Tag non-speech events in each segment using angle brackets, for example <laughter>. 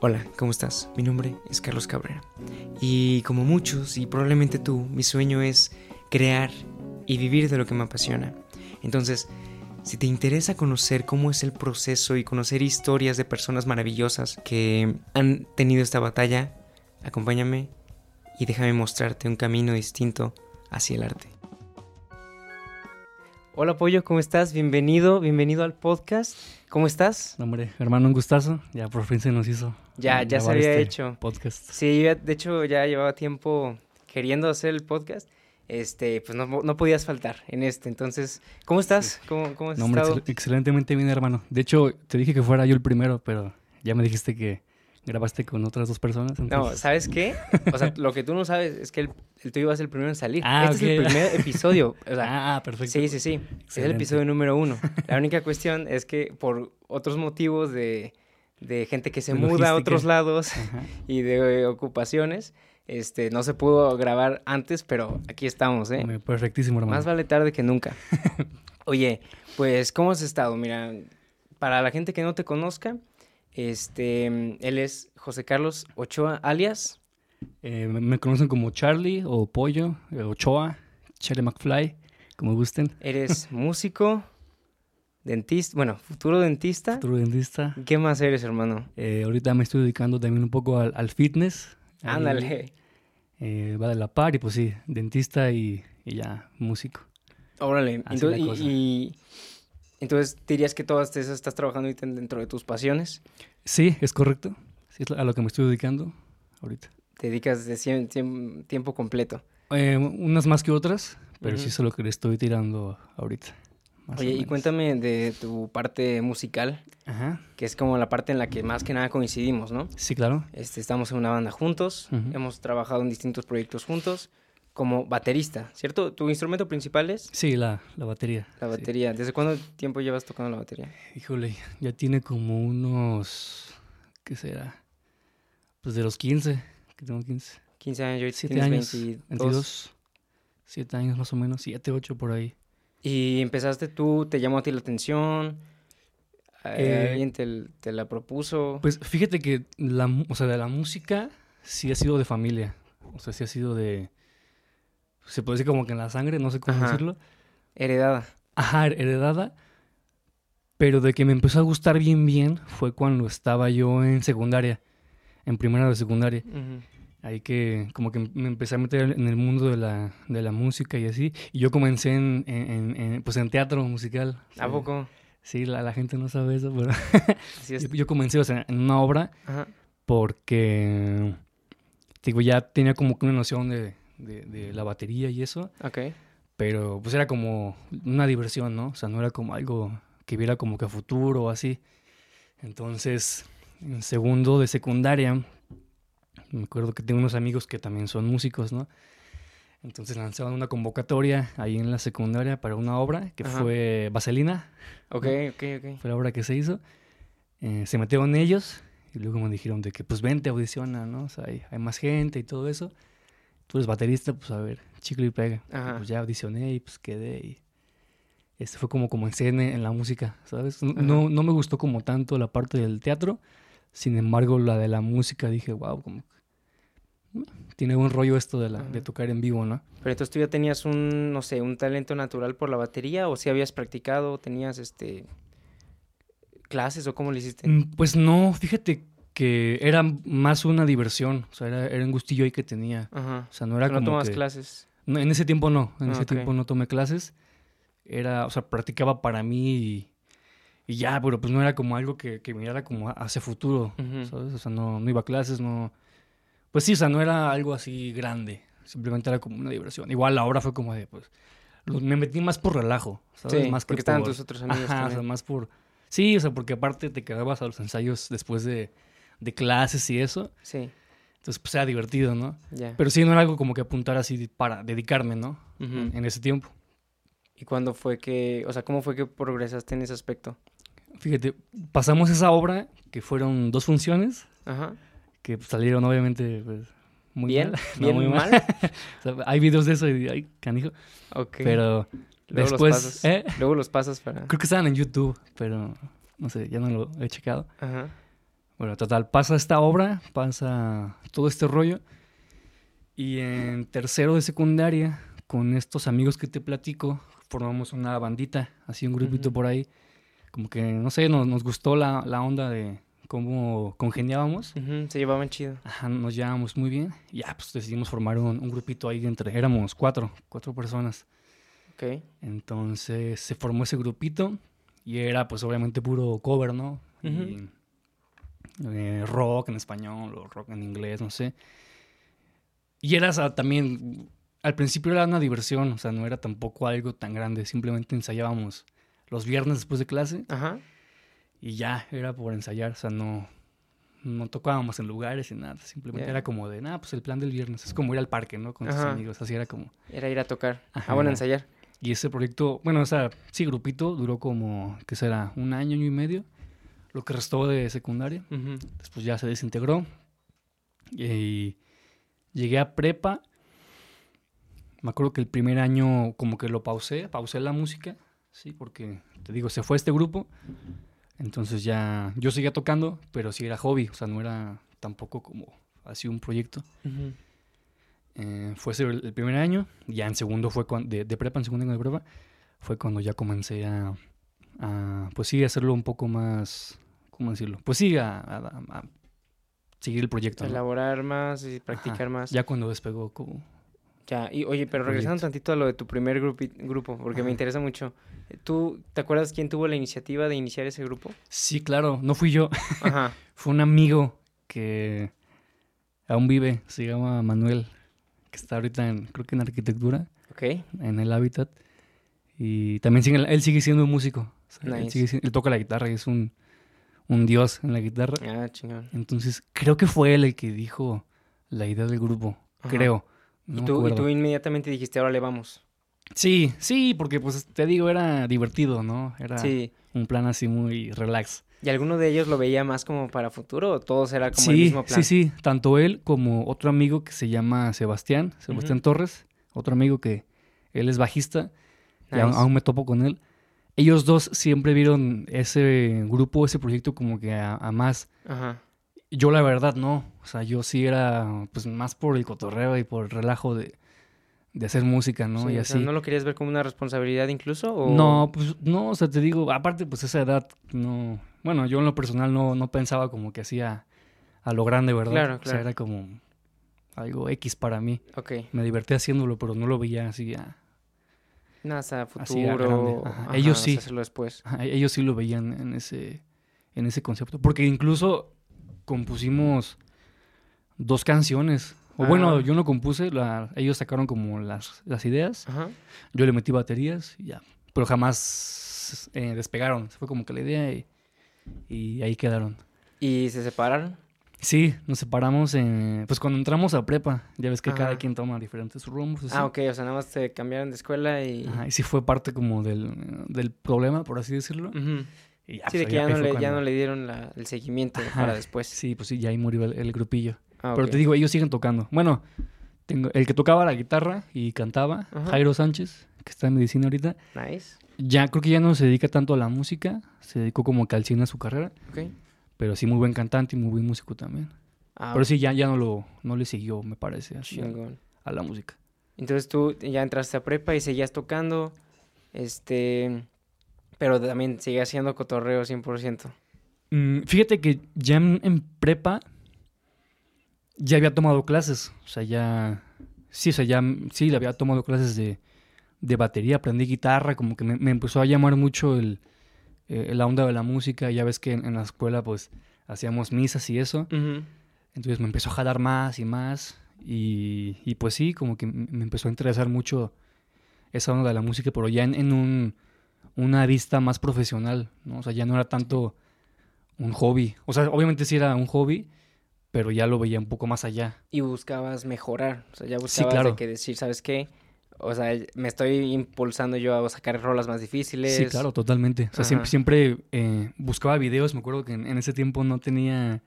Hola, ¿cómo estás? Mi nombre es Carlos Cabrera. Y como muchos, y probablemente tú, mi sueño es crear y vivir de lo que me apasiona. Entonces, si te interesa conocer cómo es el proceso y conocer historias de personas maravillosas que han tenido esta batalla, acompáñame y déjame mostrarte un camino distinto hacia el arte. Hola Pollo, ¿cómo estás? Bienvenido, bienvenido al podcast. ¿Cómo estás? Hombre, hermano, un gustazo. Ya por fin se nos hizo. Ya, ya se había este hecho. Podcast. Sí, de hecho ya llevaba tiempo queriendo hacer el podcast. Este, pues no, no podías faltar en este. Entonces, ¿cómo estás? ¿Cómo, cómo has No, hombre, estado? excel- excelentemente bien, hermano. De hecho, te dije que fuera yo el primero, pero ya me dijiste que grabaste con otras dos personas. No, entonces- ¿sabes qué? O sea, <laughs> lo que tú no sabes es que el, el tuyo va a ser el primero en salir. Ah, este es el primer <laughs> episodio. O sea, ah, perfecto. sí, sí, sí. Es el Excelente. episodio número uno. La única cuestión es que por otros motivos de, de gente que se De muda a logística. otros lados Ajá. y de ocupaciones, este, no se pudo grabar antes, pero aquí estamos, ¿eh? Perfectísimo, hermano. Más vale tarde que nunca. <laughs> Oye, pues, ¿cómo has estado? Mira, para la gente que no te conozca, este, él es José Carlos Ochoa, alias. Eh, me, conocen como Charlie o Pollo, eh, Ochoa, Charlie McFly, como gusten. Eres <laughs> músico, dentista, bueno, futuro dentista. Futuro dentista. ¿Qué más eres, hermano? Eh, ahorita me estoy dedicando también un poco al, al fitness. Ándale. eh, va de la par y pues sí, dentista y, y ya, músico. Órale. Así Entonces, y- entonces dirías que todas esas estás trabajando dentro de tus pasiones. Sí, es correcto. Sí, es a lo que me estoy dedicando ahorita. Te dedicas de cien- cien- tiempo completo. Eh, unas más que otras, pero sí Ujú. es a lo que le estoy tirando ahorita. Oye, y cuéntame de tu parte musical. Ajá. que es como la parte en la que más que nada coincidimos, ¿no? Sí, claro. Este, estamos en una banda juntos, Ujú. hemos trabajado en distintos proyectos juntos, como baterista, ¿cierto? ¿Tu instrumento principal es Sí, la, la batería. la sí. batería? ¿Desde cuándo tiempo llevas tocando la batería? Híjole, ya tiene como unos. ¿Qué será? Pues de los 15, que tengo 15. 15 años, yo 7 tienes años. 22. 22. 7 años más o menos, 7, 8 por ahí. Y empezaste tú, te llamó a ti la atención, Eh, alguien te, te la propuso. Pues fíjate que la, o sea, de la música sí ha sido de familia. O sea, sí ha sido de. Se puede decir como que en la sangre, no sé cómo Ajá. decirlo. Heredada. Ajá, heredada. Pero de que me empezó a gustar bien, bien, fue cuando estaba yo en secundaria. En primera de secundaria. Ahí que como que me empecé a meter en el mundo de la, de la música y así. Y yo comencé en, en- en- en, pues en teatro musical. ¿A Sí. poco? Sí, la, la gente no sabe eso, pero <laughs> Así es. yo, yo comencé o sea, en una obra Ajá. porque, digo, ya tenía como que una noción de, de- de la batería y eso, Ok. pero pues era como una diversión, ¿no? O sea, no era como algo que viera como que a futuro o así. Entonces, en segundo de secundaria, me acuerdo que tengo unos amigos que también son músicos, ¿no? Entonces lanzaban una convocatoria ahí en la secundaria para una obra que Ajá. fue Vaselina, Ok, ok, ok. fue la obra que se hizo. Eh, se metieron ellos y luego me dijeron de que pues vente, audiciona, ¿no? O sea, hay, hay más gente y todo eso. Tú eres baterista, pues a ver, chicle y pega. Ajá. pues ya audicioné y pues quedé y... Este fue como comencé en, en la música, ¿sabes? No, no, me gustó como tanto la parte del teatro, sin embargo la de la música dije, wow, como mm, tiene buen rollo esto de, la, de tocar en vivo, ¿no? Pero entonces tú ya tenías un, no sé, un talento natural por la batería o si habías practicado, tenías este clases o cómo lo hiciste? Mm, Pues no, fíjate que era más una diversión, o sea, era, era un gustillo ahí que tenía. Ajá. O sea, no era ¿No como tomas que- clases? No, en ese tiempo no, en Ah, ese tiempo no tomé clases. Era, o sea, practicaba para mí y, y ya, pero pues no era como algo que, que mirara como hacia futuro. ¿sabes? O sea, no, no iba a clases, no... Pues sí, o sea, no era algo así grande, simplemente era como una diversión. Igual la hora fue como de, pues, me metí más por relajo, ¿sabes? Sí, más que porque estaban por- tus otros <laughs> amigos Ajá, o sea, más por... Sí, o sea, porque aparte te quedabas a los ensayos después de, de clases y eso, Sí, entonces pues era divertido, ¿no? Pero sí, no era algo como que apuntar así para dedicarme, ¿no? En, en ese tiempo. ¿Y cuándo fue que, o sea, cómo fue que progresaste en ese aspecto? Fíjate, pasamos esa obra, que fueron dos funciones, Ajá. que salieron obviamente pues, muy ¿Bien? mal. <laughs> No, ¿Bien muy mal? O sea, hay videos de eso y ay, canijo. Ok. Pero Luego después, los pasas. ¿eh? Luego los pasas para... creo que estaban en YouTube, pero no sé, ya no lo he checado. Ajá. Bueno, total, pasa esta obra, pasa todo este rollo. Y en tercero de secundaria, con estos amigos que te platico, formamos una bandita, así un grupito por ahí. Como que, no sé, nos, nos gustó la, la onda de cómo congeniábamos. Ujú, Se llevaban chido. Ajá, nos llevábamos muy bien. Y ya, pues decidimos formar un, un grupito ahí entre, éramos cuatro, cuatro personas. Ok. Entonces se formó ese grupito y era pues obviamente puro cover, ¿no? Y, eh, rock en español o rock en inglés, no sé. Y era también, al principio era una diversión, o sea, no era tampoco algo tan grande, simplemente ensayábamos los viernes después de clase Ajá. y ya, era por ensayar, o sea, no, no tocábamos en lugares y nada, simplemente era como de, nada, pues el plan del viernes, es como ir al parque, ¿no? Con tus Ajá. amigos, así era como... Era ir a tocar. Ajá. Ah, bueno, ensayar. Y ese proyecto, bueno, o sea, sí, grupito duró como, ¿qué será? Un año, año y medio, lo que restó de secundaria. Después ya se desintegró. Y llegué a prepa. Me acuerdo que el primer año como que lo pausé, pausé la música, sí, porque te digo, se fue este grupo. Entonces ya yo seguía tocando, pero sí era hobby, o sea, no era tampoco como así un proyecto. Eh, fue ese el, el primer año, ya en segundo fue cuando, de, de prepa, en segundo año de prepa, fue cuando ya comencé a, a, pues sí, hacerlo un poco más, ¿cómo decirlo? Pues sí, a, a- a seguir el proyecto. ¿no? Elaborar más y practicar Ajá, más. Ya cuando despegó como... Ya, y oye, pero regresando Proyecto. tantito a lo de tu primer grupi- grupo, porque me interesa mucho. ¿Tú te acuerdas quién tuvo la iniciativa de iniciar ese grupo? Sí, claro, no fui yo, Ajá. <laughs> fue un amigo que aún vive, se llama Manuel, que está ahorita en, creo que en arquitectura, Ok. en el Hábitat. Y también sigue, él sigue siendo un músico. o sea, él, sigue él toca la guitarra y es un, un dios en la guitarra. Ah, chingón. Entonces, creo que fue él el que dijo la idea del grupo. Ajá. Creo. No y, tú, y tú inmediatamente dijiste, ahora le vamos. Sí, sí, porque pues te digo, era divertido, ¿no? Era Sí. un plan así muy relax. ¿Y alguno de ellos lo veía más como para futuro o todos era como el sí, mismo plan? sí, sí. Tanto él como otro amigo que se llama Sebastián, Sebastián. Torres, otro amigo que él es bajista, y aún me topo con él. Ellos dos siempre vieron ese grupo, ese proyecto como que a, a más. Ajá. Yo la verdad no, o sea, yo sí era pues más por el cotorreo y por el relajo de, de hacer música, ¿no? Sí, y o así. sea, ¿No lo querías ver como una responsabilidad incluso? O... No, pues no, o sea, te digo, aparte pues esa edad no, bueno, yo en lo personal no, no pensaba como que hacía a lo grande, ¿verdad? Claro, O sea, claro. era como algo X para mí. Ok. Me divertía haciéndolo, pero no lo veía así a... Nada, hasta Así a futuro. Ajá. ajá, Ellos sí. hacerlo después. Ajá, Ellos sí lo veían en ese, en ese concepto. Porque incluso compusimos dos canciones. O bueno, Ah. yo no compuse, la- ellos sacaron como las, las ideas. Ajá. Yo le metí baterías y ya. Pero jamás eh, despegaron. Fue como que la idea y, y ahí quedaron. ¿Y se separaron? Sí, nos separamos en, pues cuando entramos a prepa. Ya ves que cada quien toma diferentes rumbos. así. Ah, ok, o sea, nada más te cambiaron de escuela y... Ajá, y sí fue parte como del, del problema, por así decirlo. Y ya, Sí, pues, de ahí- que ya no, le, ya no le dieron la- el seguimiento Ajá, para después. Sí, pues sí, ya ahí murió el, el grupillo. Ah, Pero te digo, ellos siguen tocando. Bueno, tengo el que tocaba la guitarra y cantaba. Jairo Sánchez, que está en medicina ahorita. Nice. Ya creo que ya no se dedica tanto a la música, se dedicó como que al cine a su carrera, Ok. Pero sí muy buen cantante y muy buen músico también. Ah, pero sí, ya, ya no lo no le siguió, me parece, así a, la música. Entonces tú ya entraste a prepa y seguías tocando, este... Pero también seguías haciendo cotorreo 100%. Mm, fíjate que ya en, en prepa ya había tomado clases, o sea, ya... Sí, o sea, ya sí, le había tomado clases de, de batería, aprendí guitarra, como que me, me empezó a llamar mucho el, eh, la onda de la música, ya ves que en, en la escuela pues hacíamos misas y eso, entonces me empezó a jalar más y más, y, y pues sí, como que me empezó a interesar mucho esa onda de la música, pero ya en, en un, una vista más profesional, ¿no? O sea, ya no era tanto un hobby, o sea, obviamente sí era un hobby, pero ya lo veía un poco más allá. Y buscabas mejorar. O sea, ya Sí, buscabas claro. de que decir, ¿sabes qué? O sea, me estoy impulsando yo a sacar rolas más difíciles. Sí, claro, totalmente. O sea, Ajá. siempre, siempre eh, buscaba videos. Me acuerdo que en, en ese tiempo no tenía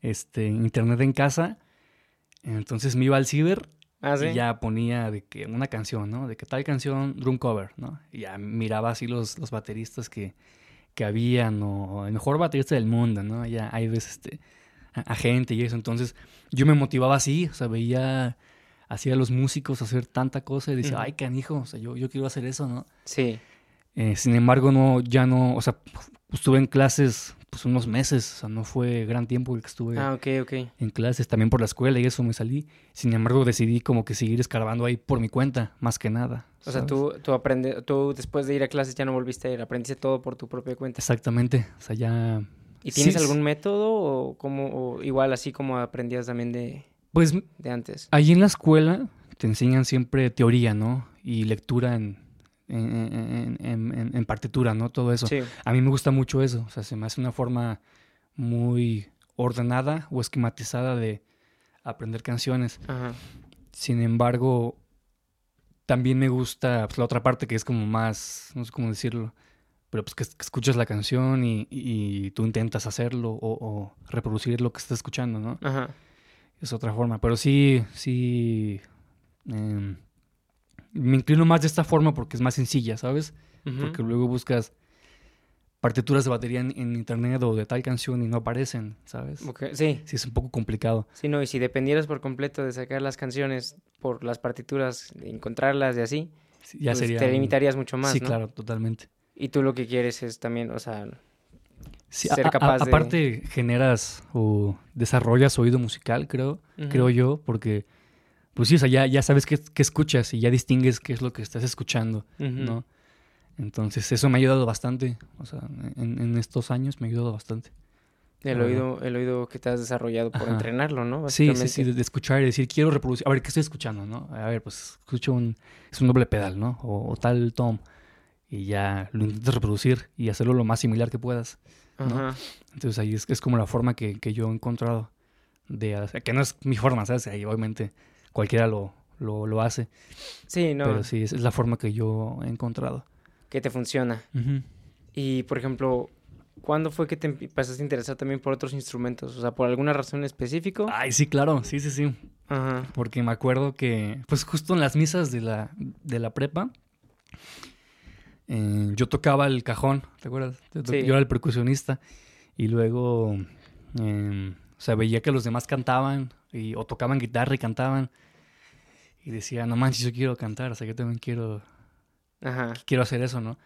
este, internet en casa. Entonces me iba al ciber Ah, sí. y ya ponía de que una canción, ¿no? De que tal canción, drum cover, ¿no? Y ya miraba así los, los bateristas que, que habían, o el mejor baterista del mundo, ¿no? Ya hay veces este, a, a gente y eso. Entonces, yo me motivaba así, o sea, veía hacía a los músicos hacer tanta cosa y decía, ay, canijo, o sea, yo, yo quiero hacer eso, ¿no? Sí. Eh, sin embargo, no, ya no, o sea, estuve en clases pues unos meses, o sea, no fue gran tiempo el que estuve Ah, ok, ok. en clases, también por la escuela y eso me salí. Sin embargo, decidí como que seguir escarbando ahí por mi cuenta, más que nada. O sea, tú, tú, aprende, tú después de ir a clases ya no volviste a ir, aprendiste todo por tu propia cuenta. Exactamente, o sea, ya... ¿Y tienes Sí, algún método o, como, o igual así como aprendías también de, Pues de antes? Allí en la escuela te enseñan siempre teoría, ¿no? Y lectura en, en, en- en- en- en partitura, ¿no? Todo eso. Sí. A mí me gusta mucho eso. O sea, se me hace una forma muy ordenada o esquematizada de aprender canciones. Ajá. Sin embargo, también me gusta pues, la otra parte que es como más, no sé cómo decirlo, pero pues que, que escuchas la canción y, y tú intentas hacerlo o, o reproducir lo que estás escuchando, ¿no? Ajá. Es otra forma. Pero sí, sí. em, me inclino más de esta forma porque es más sencilla, ¿sabes? Porque luego buscas partituras de batería en, en internet o de tal canción y no aparecen, ¿sabes? Sí, Sí, es un poco complicado. sí, no, y si dependieras por completo de sacar las canciones por las partituras, de encontrarlas y así, Sí, ya pues sería. te limitarías mucho más, Sí, ¿no? claro, totalmente. Y tú lo que quieres es también, o sea, Sí, a- de- Aparte, generas o desarrollas oído musical, creo, creo yo, porque, pues sí, o sea, ya, ya sabes qué, qué escuchas y ya distingues qué es lo que estás escuchando. ¿no? Entonces eso me ha ayudado bastante, o sea, en, en estos años me ha ayudado bastante. El oído, el oído que te has desarrollado por Ajá. entrenarlo, ¿no? Sí, sí, sí, de, de escuchar y decir, quiero reproducir, a ver, ¿qué estoy escuchando, no? A ver, pues escucho un, es un doble pedal, ¿no? O, o tal tom, y ya lo intentas reproducir y hacerlo lo más similar que puedas. ¿no? Ajá. Entonces ahí es, es como la forma que, que yo he encontrado de hacer, que no es mi forma, ¿sabes? Ahí obviamente cualquiera lo, lo, lo hace, Sí, no, pero sí, esa es la forma que yo he encontrado. que te funciona. Ujú. Y, por ejemplo, ¿cuándo fue que te empezaste a interesar también por otros instrumentos? O sea, ¿por alguna razón específica? Ay, sí, claro, sí, sí, sí. Ajá. Porque me acuerdo que, pues justo en las misas de la, de la prepa, eh, yo tocaba el cajón, ¿te acuerdas? Yo to- Sí. Yo era el percusionista y luego, eh, o sea, veía que los demás cantaban y, o tocaban guitarra y cantaban y decía, no manches, yo quiero cantar, o sea, yo también quiero, Ajá. quiero hacer eso, ¿no?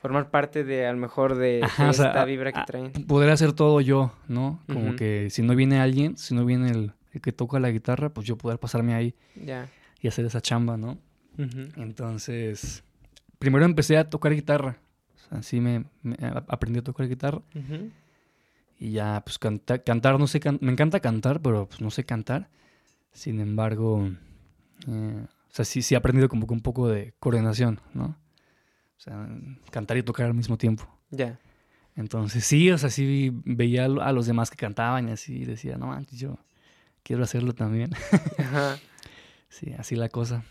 Formar parte de, a lo mejor, de, Ajá, de o sea, esta vibra que traen. Poder hacer todo yo, ¿no? Como que si no viene alguien, si no viene el, el que toca la guitarra, pues yo poder pasarme ahí Ya. y hacer esa chamba, ¿no? Entonces, primero empecé a tocar guitarra. O sea, sí me, aprendí a tocar guitarra. Y ya, pues canta- cantar, no sé, can- me encanta cantar, pero pues no sé cantar. Sin embargo, eh, o sea, sí, sí he aprendido como que un poco de coordinación, ¿no? O sea, cantar y tocar al mismo tiempo. Ya. Entonces, sí, o sea, sí veía a lo- a los demás que cantaban y así decía, no manches, yo quiero hacerlo también. Ajá. <laughs> sí, así la cosa.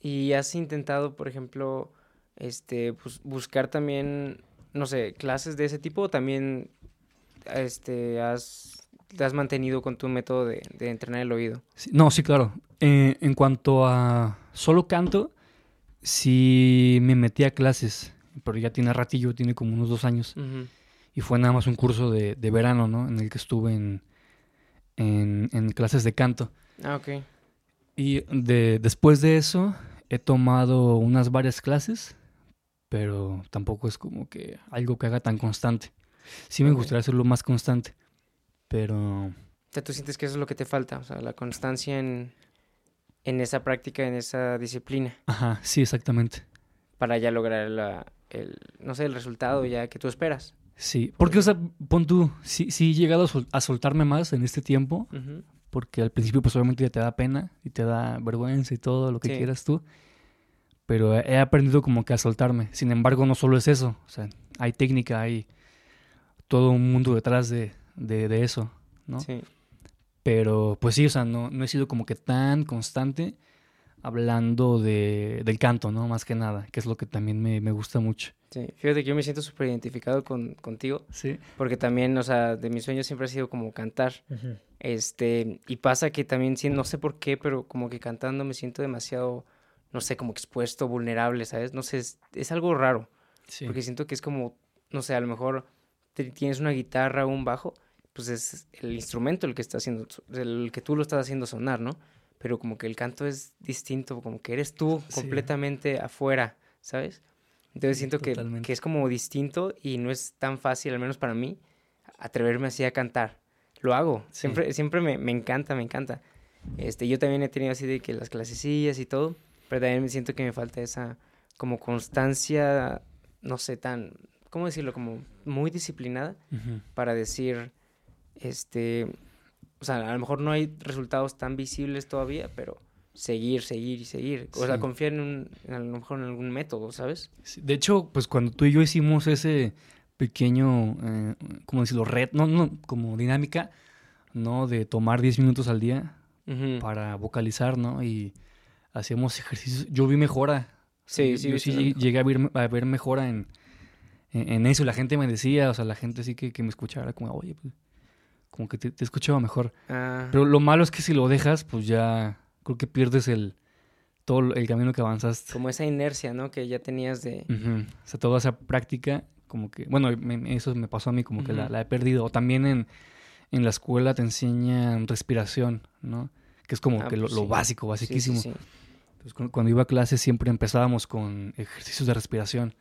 ¿Y has intentado, por ejemplo, este, bus- buscar también, no sé, clases de ese tipo o también, este, has, te has mantenido con tu método de, de entrenar el oído? Sí, no, sí, claro. Eh, en cuanto a solo canto, sí me metí a clases, pero ya tiene ratillo, tiene como unos dos años. Y fue nada más un curso de, de verano, ¿no? En el que estuve en, en, en clases de canto. Ah, ok. Y de, después de eso he tomado unas varias clases, pero tampoco es como que algo que haga tan constante. Sí me Ok. gustaría hacerlo más constante, pero tú sientes que eso es lo que te falta, o sea, la constancia en, en esa práctica, en esa disciplina, ajá, sí, exactamente. para ya lograr la, el, no sé, el resultado ya que tú esperas. Sí, porque, o sea, pon tú, sí, sí he llegado a, sol- a soltarme más en este tiempo, Ujú. Porque al principio pues obviamente ya te da pena y te da vergüenza y todo lo que Sí. quieras tú, pero he aprendido como que a soltarme. Sin embargo, no solo es eso, o sea, hay técnica, hay todo un mundo detrás de, de, de eso, ¿no? Sí. Pero pues sí, o sea, no, no he sido como que tan constante hablando de, del canto, ¿no? Más que nada, que es lo que también me, me gusta mucho. Sí, fíjate que yo me siento súper identificado con, contigo, Sí. porque también, o sea, de mis sueños siempre ha sido como cantar. Este, y pasa que también, no sé por qué, pero como que cantando me siento demasiado, no sé, como expuesto, vulnerable, ¿sabes? No sé, es, es algo raro, Sí. porque siento que es como no sé, a lo mejor tienes una guitarra o un bajo, pues es el instrumento el que está haciendo, el que tú lo estás haciendo sonar, ¿no? Pero como que el canto es distinto, como que eres tú completamente afuera, ¿sabes? Entonces siento que, que, es como distinto y no es tan fácil, al menos para mí, atreverme así a cantar. Lo hago, siempre, siempre me, me, encanta, me encanta. Este, yo también he tenido así de que las clasecillas y todo, pero también me siento que me falta esa como constancia, no sé, tan, ¿cómo decirlo? Como muy disciplinada para decir, este, o sea, a lo mejor no hay resultados tan visibles todavía, pero seguir, seguir y seguir. O sea, confiar en, un, a lo mejor en algún método, ¿sabes? De hecho, pues cuando tú y yo hicimos ese pequeño, eh, ¿cómo decirlo? Red, no, no, como dinámica, ¿no? De tomar 10 minutos al día para vocalizar, ¿no? Y hacíamos ejercicios. Yo vi mejora. Sí, sí, yo sí llegué a ver, a ver mejora en, en, eso. La gente me decía, o sea, la gente sí que, que me escuchara, como, oye, pues como que te, te escuchaba mejor. Ah. Pero lo malo es que si lo dejas, pues ya creo que pierdes el todo el camino que avanzaste. Como esa inercia, ¿no? Que ya tenías de... O sea, toda esa práctica, como que... Bueno, eso me pasó a mí, como que la, he perdido. O también en, en la escuela te enseñan respiración, ¿no? Que es como ah, que lo, pues básico, basiquísimo. Entonces, cuando, iba a clase siempre empezábamos con ejercicios de respiración.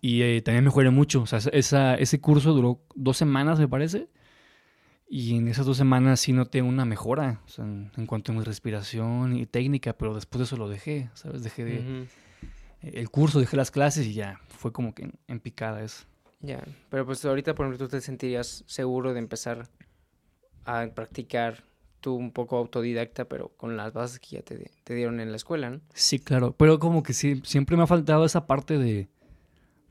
Y eh, también mejoré mucho. O sea, esa, ese curso duró dos semanas, me parece. Y en esas dos semanas sí noté una mejora en, cuanto a mi respiración y técnica, pero después de eso lo dejé, ¿sabes? Dejé de, el curso, dejé las clases y ya fue como que en, picada eso. Ya, pero pues ahorita, por ejemplo, tú te sentirías seguro de empezar a practicar tú un poco autodidacta, pero con las bases que ya te, te dieron en la escuela, ¿no? Sí, claro, pero como que sí, siempre me ha faltado esa parte de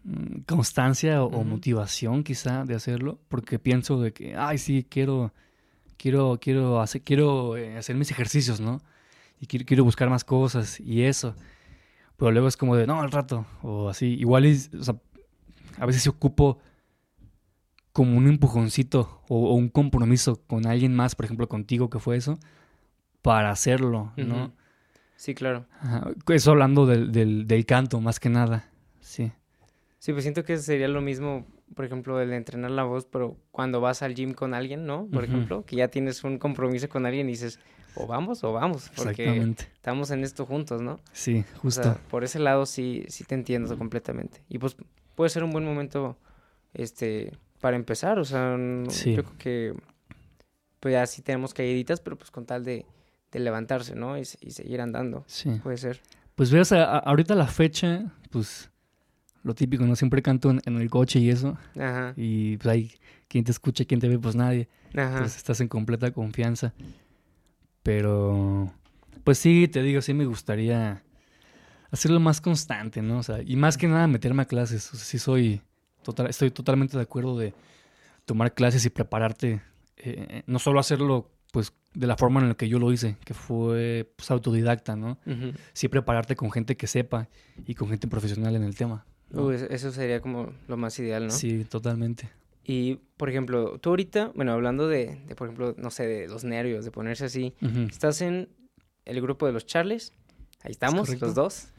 Mm, constancia o, motivación quizá de hacerlo, porque pienso de que, ay, sí, quiero, quiero, quiero, hacer, quiero eh, hacer mis ejercicios, ¿no? Y quiero, quiero, buscar más cosas y eso. Pero luego es como de, no, al rato, o así. Igual, o sea, a veces se ocupo como un empujoncito o, un compromiso con alguien más, por ejemplo, contigo, que fue eso, para hacerlo, ¿no? Sí, claro. Eso hablando del, del, del canto, más que nada, sí. Sí, pues siento que sería lo mismo, por ejemplo, el entrenar la voz, pero cuando vas al gym con alguien, ¿no? Por ejemplo, que ya tienes un compromiso con alguien y dices, o vamos o vamos, porque estamos en esto juntos, ¿no? Sí, justo. por ese lado sí, sí te entiendo completamente. Y pues puede ser un buen momento, este, para empezar, o sea, yo creo que, pues ya sí tenemos caíditas, pero pues con tal de, de levantarse, ¿no? Y, y, seguir andando. Sí. Puede ser. Pues veas, ahorita la fecha, pues lo típico, ¿no? Siempre canto en, el coche y eso. Ajá. Y pues hay quien te escucha, quien te ve, pues nadie. Ajá. Entonces estás en completa confianza. Pero, pues sí, te digo, sí me gustaría hacerlo más constante, ¿no? O sea, y más que nada meterme a clases. O sea, sí soy, total, estoy totalmente de acuerdo de tomar clases y prepararte. Eh, no solo hacerlo, pues, de la forma en la que yo lo hice, que fue, pues, autodidacta, ¿no? Sí prepararte con gente que sepa y con gente profesional en el tema eso sería como lo más ideal, ¿no? Sí, totalmente. Y, por ejemplo, tú ahorita, bueno, hablando de, por ejemplo, no sé, de los nervios, de ponerse así, estás en el grupo de los Charles, ahí estamos, los dos,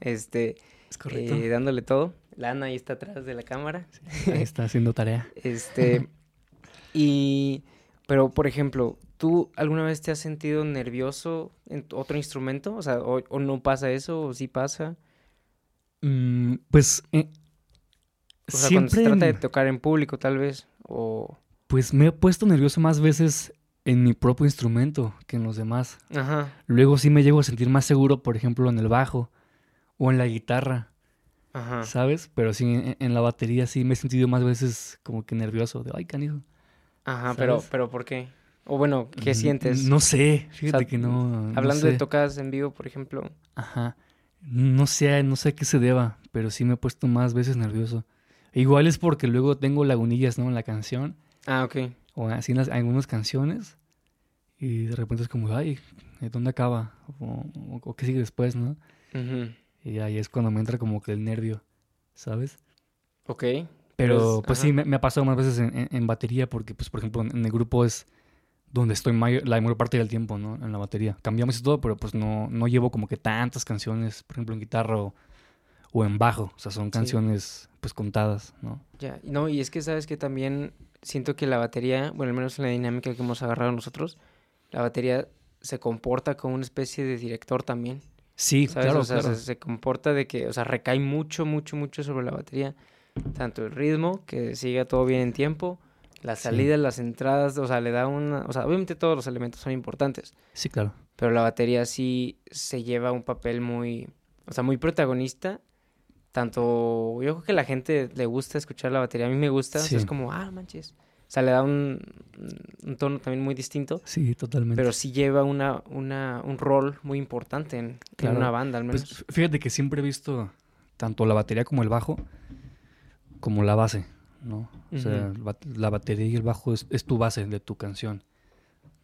este, es correcto. Eh, dándole todo. Lana ahí está atrás de la cámara. ahí está haciendo tarea. <laughs> Este, y, pero, por ejemplo, ¿tú alguna vez te has sentido nervioso en otro instrumento? O sea, o, o no pasa eso, o sí pasa. Mm, pues. Eh, o sea, siempre. Cuando se trata de tocar en público, tal vez. O. Pues me he puesto nervioso más veces en mi propio instrumento que en los demás. Ajá. Luego sí me llego a sentir más seguro, por ejemplo, en el bajo o en la guitarra. Ajá. ¿Sabes? Pero sí, en, la batería sí me he sentido más veces como que nervioso. De, ay, canijo. Ajá, pero, pero ¿por qué? O bueno, ¿qué sientes? No sé, fíjate que no. Hablando de tocadas en vivo, por ejemplo. Ajá. No sé, no sé a qué se deba, pero sí me he puesto más veces nervioso. Igual es porque luego tengo lagunillas, ¿no? En la canción. Ah, ok. O así en algunas canciones. Y de repente es como, ay, ¿dónde acaba? O, qué sigue después, ¿no? Y ahí es cuando me entra como que el nervio, ¿sabes? Ok. Pero pues, pues sí, me, ha pasado más veces en, en, batería porque, pues, por ejemplo, en el grupo es donde estoy la mayor parte del tiempo, ¿no? En la batería. Cambiamos y todo, pero pues no, no llevo como que tantas canciones, por ejemplo, en guitarra o, o en bajo. O sea, son canciones pues contadas, ¿no? Ya, no, y es que sabes que también siento que la batería, bueno, al menos en la dinámica que hemos agarrado nosotros, la batería se comporta como una especie de director también. Sí, claro, o sea, claro. Se, se, comporta de que, o sea, recae mucho, mucho, mucho sobre la batería. Tanto el ritmo, que siga todo bien en tiempo, las salidas, sí. las entradas, o sea, le da una... O sea, obviamente todos los elementos son importantes. Sí, claro. Pero la batería sí se lleva un papel muy... O sea, muy protagonista. Tanto... Yo creo que a la gente le gusta escuchar la batería. A mí me gusta. Sí. O sea, es como, ah, manches. O sea, le da un, un, tono también muy distinto. Sí, totalmente. Pero sí lleva una, una, un rol muy importante en, claro. en una banda, al menos. Pues fíjate que siempre he visto tanto la batería como el bajo como la base, ¿no? O sea, uh -huh. la batería y el bajo es, es, tu base de tu canción,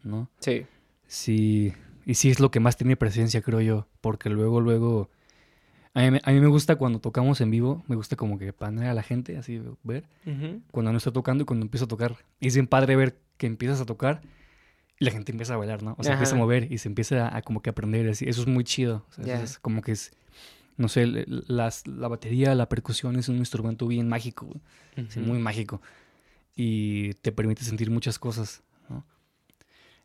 ¿no? Sí. Sí, y sí es lo que más tiene presencia, creo yo, porque luego, luego... A mí, a mí me gusta cuando tocamos en vivo, me gusta como que panear a la gente, así ver, uh -huh. cuando no está tocando y cuando empiezo a tocar. Y es bien padre ver que empiezas a tocar y la gente empieza a bailar, ¿no? O sea, Ajá. empieza a mover y se empieza a, a como que aprender, así. eso es muy chido. O sea, yeah. es como que es no sé, las, la batería, la percusión es un instrumento bien mágico, uh -huh. muy mágico. Y te permite sentir muchas cosas, ¿no?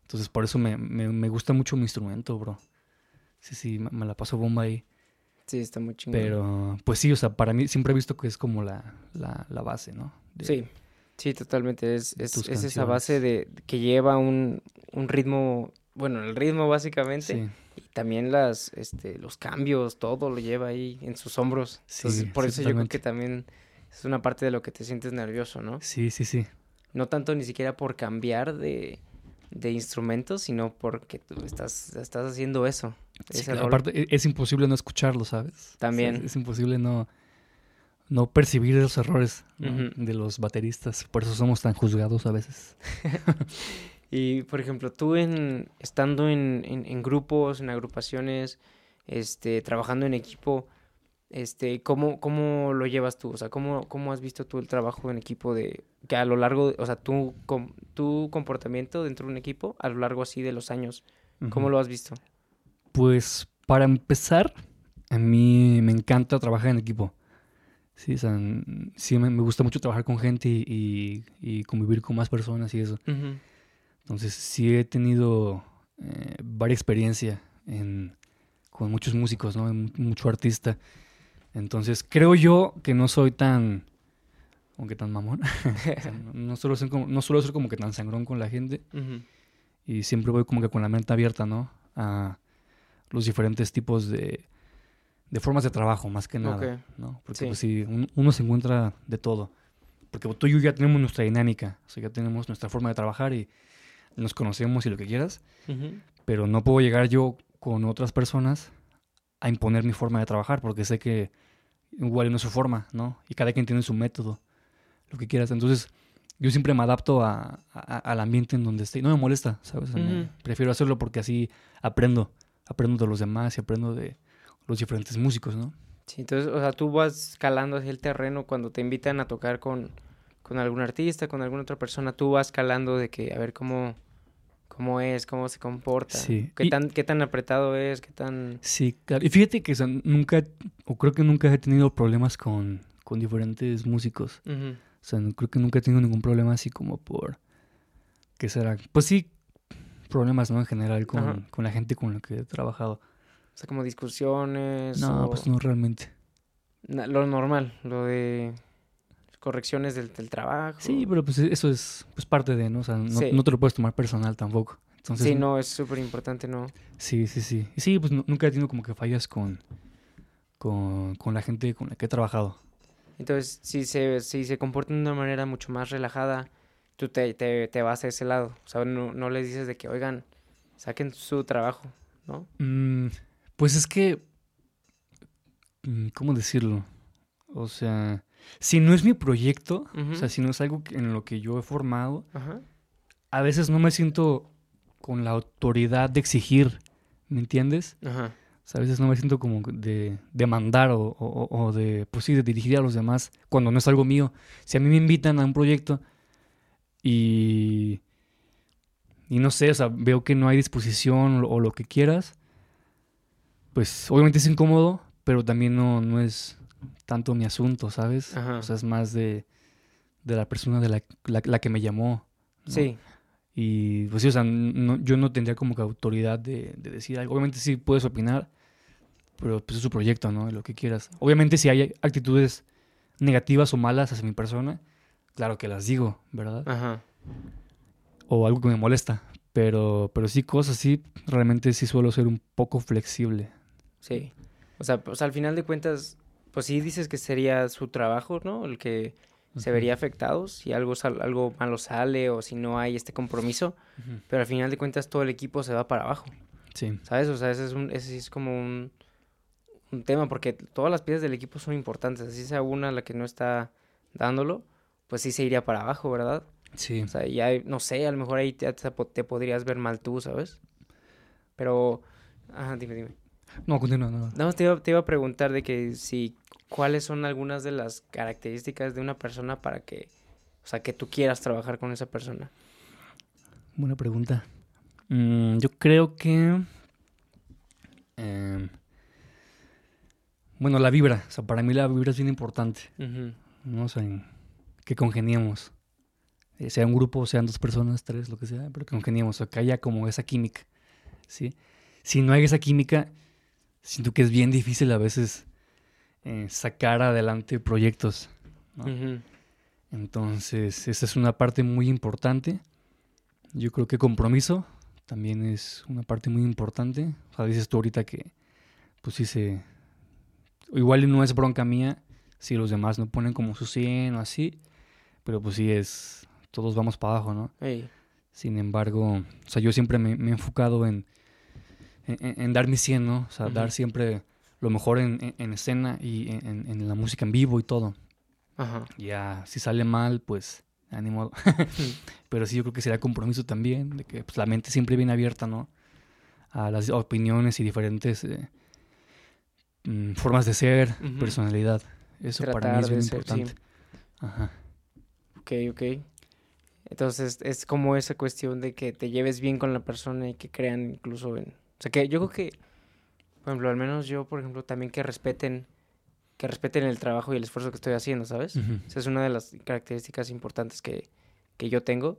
Entonces, por eso me, me, me gusta mucho mi instrumento, bro. Sí, sí, me, me, la paso bomba ahí. Sí, está muy chingón. Pero, pues sí, o sea, para mí siempre he visto que es como la, la, la base, ¿no? De, sí, sí, totalmente. Es, es, es esa base de que lleva un, un ritmo, bueno, el ritmo básicamente. Sí y también las este los cambios todo lo lleva ahí en sus hombros sí, Entonces, por sí, eso yo creo que también es una parte de lo que te sientes nervioso no sí sí sí no tanto ni siquiera por cambiar de, de instrumentos sino porque tú estás estás haciendo eso sí, claro, aparte es imposible no escucharlo sabes también o sea, es imposible no no percibir los errores ¿no? uh -huh. de los bateristas por eso somos tan juzgados a veces <laughs> Y, por ejemplo, tú en, estando en, en, en, grupos, en agrupaciones, este, trabajando en equipo, este, ¿cómo, ¿cómo lo llevas tú? O sea, ¿cómo, ¿cómo has visto tú el trabajo en equipo de, que a lo largo, o sea, tu, com, tu comportamiento dentro de un equipo a lo largo así de los años, ¿cómo uh -huh. lo has visto? Pues, para empezar, a mí me encanta trabajar en equipo. Sí, o sea, sí me, me gusta mucho trabajar con gente y, y, y, convivir con más personas y eso. Uh -huh. Entonces sí he tenido eh, varias experiencia en, con muchos músicos, ¿no? Mucho artista. Entonces creo yo que no soy tan, aunque tan mamón, <laughs> o sea, no, no, suelo ser como, no suelo ser como que tan sangrón con la gente. Uh -huh. Y siempre voy como que con la mente abierta, ¿no? A los diferentes tipos de, de formas de trabajo, más que nada, okay. ¿no? Porque sí. pues un, uno se encuentra de todo. Porque tú y yo ya tenemos nuestra dinámica, o sea, ya tenemos nuestra forma de trabajar y nos conocemos y lo que quieras, uh -huh. pero no puedo llegar yo con otras personas a imponer mi forma de trabajar porque sé que igual no es su forma, ¿no? Y cada quien tiene su método, lo que quieras. Entonces, yo siempre me adapto a, a, al ambiente en donde esté. No me molesta, ¿sabes? Uh -huh. prefiero hacerlo porque así aprendo. Aprendo de los demás y aprendo de los diferentes músicos, ¿no? Sí, entonces, o sea, tú vas escalando hacia el terreno cuando te invitan a tocar con con algún artista, con alguna otra persona, tú vas calando de que a ver cómo, cómo es, cómo se comporta, sí. qué, tan, qué tan apretado es, qué tan... Sí, claro. Y fíjate que o sea, nunca, o creo que nunca he tenido problemas con, con diferentes músicos. Uh -huh. O sea, creo que nunca he tenido ningún problema así como por... ¿Qué será? Pues sí, problemas, ¿no? En general con, con la gente con la que he trabajado. O sea, como discusiones. No, o... pues no realmente. Lo normal, lo de correcciones del, del, trabajo. Sí, pero pues eso es pues parte de, ¿no? O sea, no, sí. no te lo puedes tomar personal tampoco. Entonces, sí, no, es súper importante, ¿no? Sí, sí, sí. Y sí, pues nunca he tenido como que fallas con, con, con, la gente con la que he trabajado. Entonces, si se, si se comportan de una manera mucho más relajada, tú te, te, te vas a ese lado. O sea, no, no les dices de que, oigan, saquen su trabajo, ¿no? Mm, pues es que, mm, ¿cómo decirlo? O sea, si no es mi proyecto, uh -huh. o sea, si no es algo en lo que yo he formado, uh -huh. a veces no me siento con la autoridad de exigir, ¿me entiendes? Uh -huh. o sea, a veces no me siento como de, de mandar o, o, o, de, pues sí, de dirigir a los demás cuando no es algo mío. Si a mí me invitan a un proyecto y, y no sé, o sea, veo que no hay disposición o, lo que quieras, pues obviamente es incómodo, pero también no, no es tanto mi asunto, ¿sabes? O sea, es más de, de la persona de la, la, que me llamó. Sí. Y pues sí, o sea, yo no tendría como que autoridad de, de, decir algo. Obviamente sí puedes opinar, pero pues es su proyecto, ¿no? Lo que quieras. Obviamente si hay actitudes negativas o malas hacia mi persona, claro que las digo, ¿verdad? Ajá. O algo que me molesta. Pero, pero sí, cosas así, realmente sí suelo ser un poco flexible. Sí. O sea, pues al final de cuentas, pues sí dices que sería su trabajo, ¿no? El que se vería afectado si algo, algo malo sale o si no hay este compromiso. Pero al final de cuentas todo el equipo se va para abajo. Sí. ¿Sabes? O sea, ese es, un, ese es como un, un tema porque todas las piezas del equipo son importantes. Así sea una la que no está dándolo, pues sí se iría para abajo, ¿verdad? Sí. O sea, ya, no sé, a lo mejor ahí te, te podrías ver mal tú, ¿sabes? Pero, ajá, dime, dime. No, continúa, no. No, te iba, te iba a preguntar de que si, cuáles son algunas de las características de una persona para que, o sea, que tú quieras trabajar con esa persona. Buena pregunta. Mm, yo creo que... Eh, bueno, la vibra. O sea, para mí la vibra es bien importante. ¿no? O sea, que congeniemos. Eh, sea un grupo, sean dos personas, tres, lo que sea, pero que congeniemos. O que haya como esa química. ¿sí? Si no hay esa química, siento que es bien difícil a veces eh, sacar adelante proyectos. Entonces, esa es una parte muy importante. Yo creo que compromiso también es una parte muy importante. O sea, dices tú ahorita que, pues sí se, Igual no es bronca mía si los demás no ponen como su 100 o así, pero pues sí es, todos vamos para abajo, ¿no? Sin embargo, o sea, yo siempre me, he enfocado en, en, dar mi 100, ¿no? O sea, dar siempre lo mejor en, escena y en, la música en vivo y todo. Ajá. Ya, si sale mal, pues, ánimo. <laughs> <laughs> Pero sí, yo creo que será compromiso también, de que pues, la mente siempre viene abierta, ¿no? A las opiniones y diferentes eh, Mm, formas de ser, personalidad. Eso para mí es muy importante. Ajá. Ok, ok. Entonces es como esa cuestión de que te lleves bien con la persona y que crean incluso en... O sea, que yo creo que, por ejemplo, al menos yo, por ejemplo, también que respeten que respeten el trabajo y el esfuerzo que estoy haciendo, ¿sabes? Esa es una de las características importantes que, que yo tengo,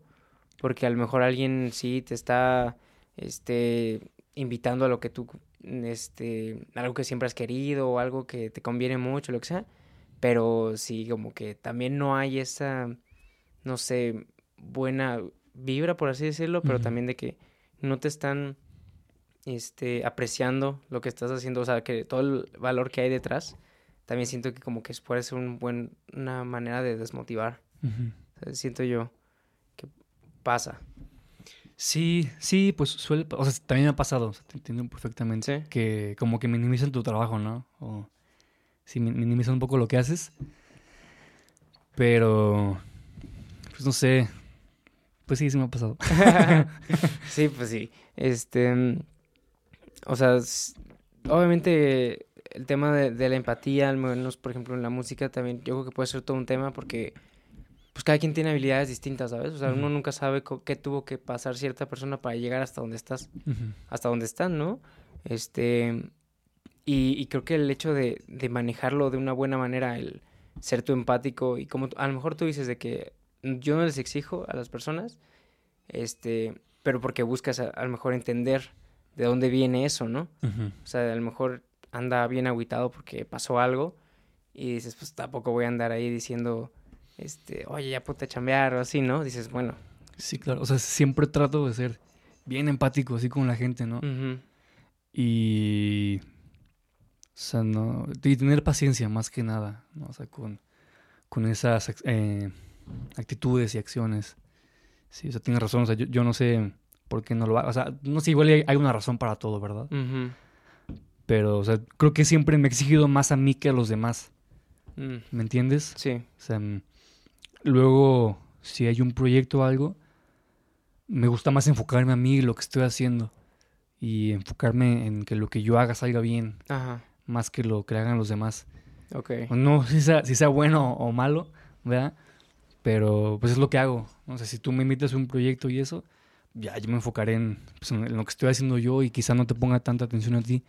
porque a lo mejor alguien sí te está este, invitando a lo que tú este, algo que siempre has querido o algo que te conviene mucho, lo que sea. Pero sí, como que también no hay esa, no sé, buena vibra, por así decirlo, pero también de que no te están este, apreciando lo que estás haciendo, o sea, que todo el valor que hay detrás, también siento que como que puede ser un buen, una manera de desmotivar. siento yo que pasa. Sí, sí, pues suele, o sea, también me ha pasado, o sea, te entiendo perfectamente, que como que minimizan tu trabajo, ¿no? O sí, minimizan un poco lo que haces, pero, pues no sé, pues sí, sí me ha pasado. <laughs> <laughs> sí, pues sí, este, o sea, obviamente el tema de, de la empatía, al menos, por ejemplo, en la música también, yo creo que puede ser todo un tema porque pues cada quien tiene habilidades distintas, ¿sabes? O sea, uno nunca sabe qué tuvo que pasar cierta persona para llegar hasta donde estás, hasta donde están, ¿no? Este, y, creo que el hecho de, de, manejarlo de una buena manera, el ser tú empático y como a lo mejor tú dices de que yo no les exijo a las personas, este, pero porque buscas a, lo mejor entender de dónde viene eso, ¿no? O sea, a lo mejor anda bien aguitado porque pasó algo y dices, pues tampoco voy a andar ahí diciendo este, oye, ya ponte a chambear o así, ¿no? Dices, bueno. Sí, claro. O sea, siempre trato de ser bien empático así con la gente, ¿no? Y. O sea, no. Y tener paciencia más que nada, ¿no? O sea, con, con esas eh, actitudes y acciones. Sí, o sea, tienes razón. O sea, yo, no sé por qué no lo hago. O sea, no sé, igual hay una razón para todo, ¿verdad? Pero, o sea, creo que siempre me he exigido más a mí que a los demás. Mm. ¿Me entiendes? Sí. O sea, Luego, si hay un proyecto o algo, me gusta más enfocarme a mí, lo que estoy haciendo. Y enfocarme en que lo que yo haga salga bien. Ajá. Más que lo que hagan los demás. Ok. No si sea, si sea bueno o malo, ¿verdad? Pero pues es lo que hago. O sea, si tú me invitas a un proyecto y eso, ya yo me enfocaré en, pues, en lo que estoy haciendo yo y quizá no te ponga tanta atención a ti.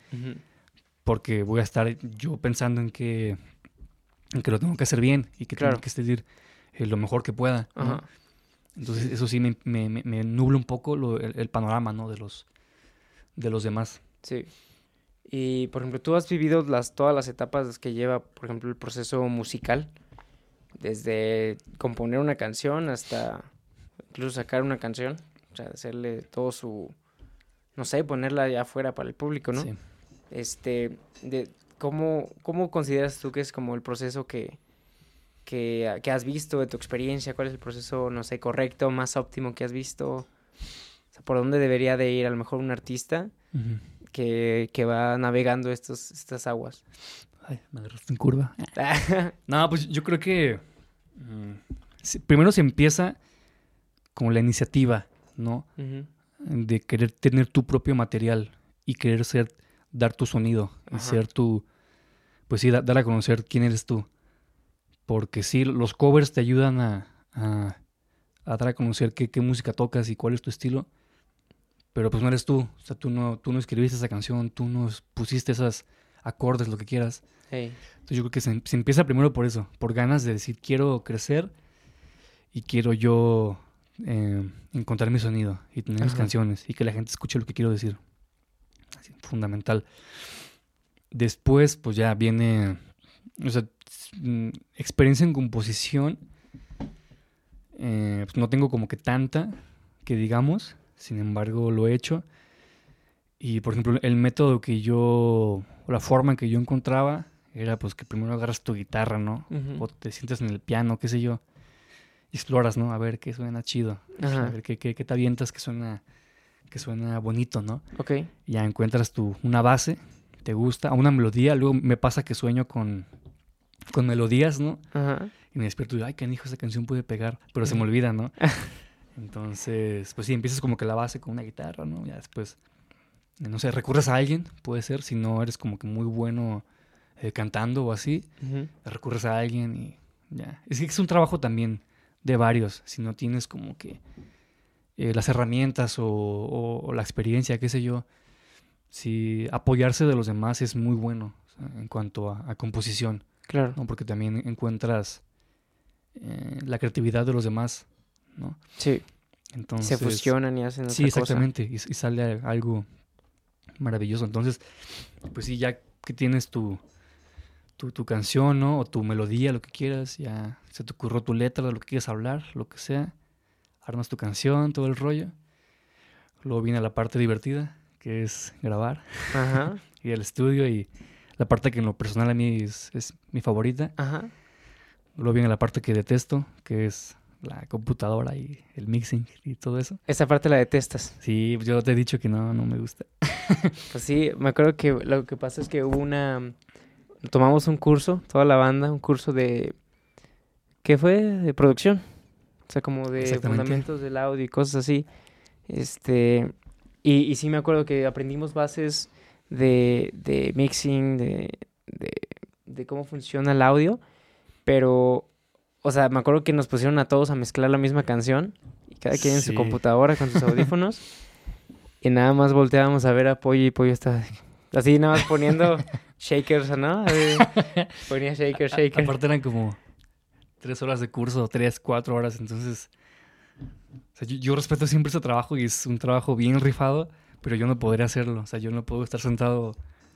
Porque voy a estar yo pensando en que que lo tengo que hacer bien y que Claro. tengo que salir eh, lo mejor que pueda. Entonces eso sí me, me, me- me nubla un poco lo- el, el panorama, ¿no? De los, de los demás. Sí. Y, por ejemplo, tú has vivido las, todas las etapas que lleva, por ejemplo, el proceso musical. Desde componer una canción hasta incluso sacar una canción. O sea, hacerle todo su... No sé, ponerla allá afuera para el público, ¿no? Sí. Este, de, ¿cómo, ¿Cómo consideras tú que es como el proceso que, que, que has visto de tu experiencia? ¿Cuál es el proceso, no sé, correcto, más óptimo que has visto? O sea, ¿por dónde debería de ir a lo mejor un artista que, que va navegando estos, estas aguas? Ay, me agarraste en curva. <laughs> No, pues yo creo que mm, primero se empieza con la iniciativa, ¿no? De querer tener tu propio material y querer ser, dar tu sonido y Ajá. ser tu, pues sí, da- dar a conocer quién eres tú. Porque sí, los covers te ayudan a, a, a dar a conocer qué, qué música tocas y cuál es tu estilo. Pero pues no eres tú. O sea, tú no, tú no escribiste esa canción, tú no pusiste esos acordes, lo que quieras. hey, Entonces yo creo que se, se empieza primero por eso, por ganas de decir quiero crecer y quiero yo eh, encontrar mi sonido y tener mis Ajá. canciones y que la gente escuche lo que quiero decir. Así, fundamental. Después, pues ya viene, o sea, mm, experiencia en composición. eh, pues no tengo como que tanta que digamos, sin embargo lo he hecho. Y por ejemplo, el método que yo, o la forma en que yo encontraba, era pues que primero agarras tu guitarra, ¿no? O te sientas en el piano, qué sé yo. Y exploras, ¿no? A ver qué suena chido. A Ajá, ver qué, qué, qué te avientas que suena, que suena bonito, ¿no? ok, Y ya encuentras tu, una base, te gusta, una melodía. Luego me pasa que sueño con, con melodías, ¿no? ajá, Y me despierto y digo, ay, qué hijo, esa canción puede pegar. Pero se me olvida, ¿no? <laughs> Entonces, pues sí, empiezas como que la base con una guitarra, ¿no? Ya después, no sé, recurres a alguien, puede ser, si no eres como que muy bueno eh, cantando o así, recurres a alguien y ya. Es que es un trabajo también de varios, si no tienes como que eh, las herramientas o, o- o la experiencia, qué sé yo, si apoyarse de los demás es muy bueno o sea, en cuanto a, a composición, claro, ¿no? Porque también encuentras eh, la creatividad de los demás, ¿no? sí, Entonces, se fusionan y hacen otra Sí, cosa. exactamente. Y, y sale algo maravilloso. Entonces, pues sí, ya que tienes tu, tu, tu canción, ¿no? O tu melodía, lo que quieras, ya se te ocurrió tu letra lo que quieres hablar, lo que sea. Armas tu canción, todo el rollo. Luego viene la parte divertida, que es grabar, Ajá, <laughs> ir al estudio y la parte que en lo personal a mí es, es mi favorita. ajá, Luego viene la parte que detesto, que es la computadora y el mixing y todo eso. esa parte la detestas. Sí, yo te he dicho que no, no me gusta. <laughs> Pues sí, me acuerdo que lo que pasa es que hubo una... Tomamos un curso, toda la banda, un curso de... ¿Qué fue? De producción. O sea, como de fundamentos del audio y cosas así. Este... Y, y sí me acuerdo que aprendimos bases de, de mixing, de, de, de cómo funciona el audio. Pero, o sea, me acuerdo que nos pusieron a todos a mezclar la misma canción. Y cada quien en su computadora con sus audífonos. <laughs> y nada más volteábamos a ver a Pollo y Pollo estaba así, nada más poniendo <laughs> shakers, ¿no? Ponía shaker, A- shaker. Aparte eran como tres horas de curso, tres, cuatro horas, entonces... o sea, yo, yo respeto siempre ese trabajo y es un trabajo bien rifado, pero yo no podría hacerlo. O sea, yo no puedo estar sentado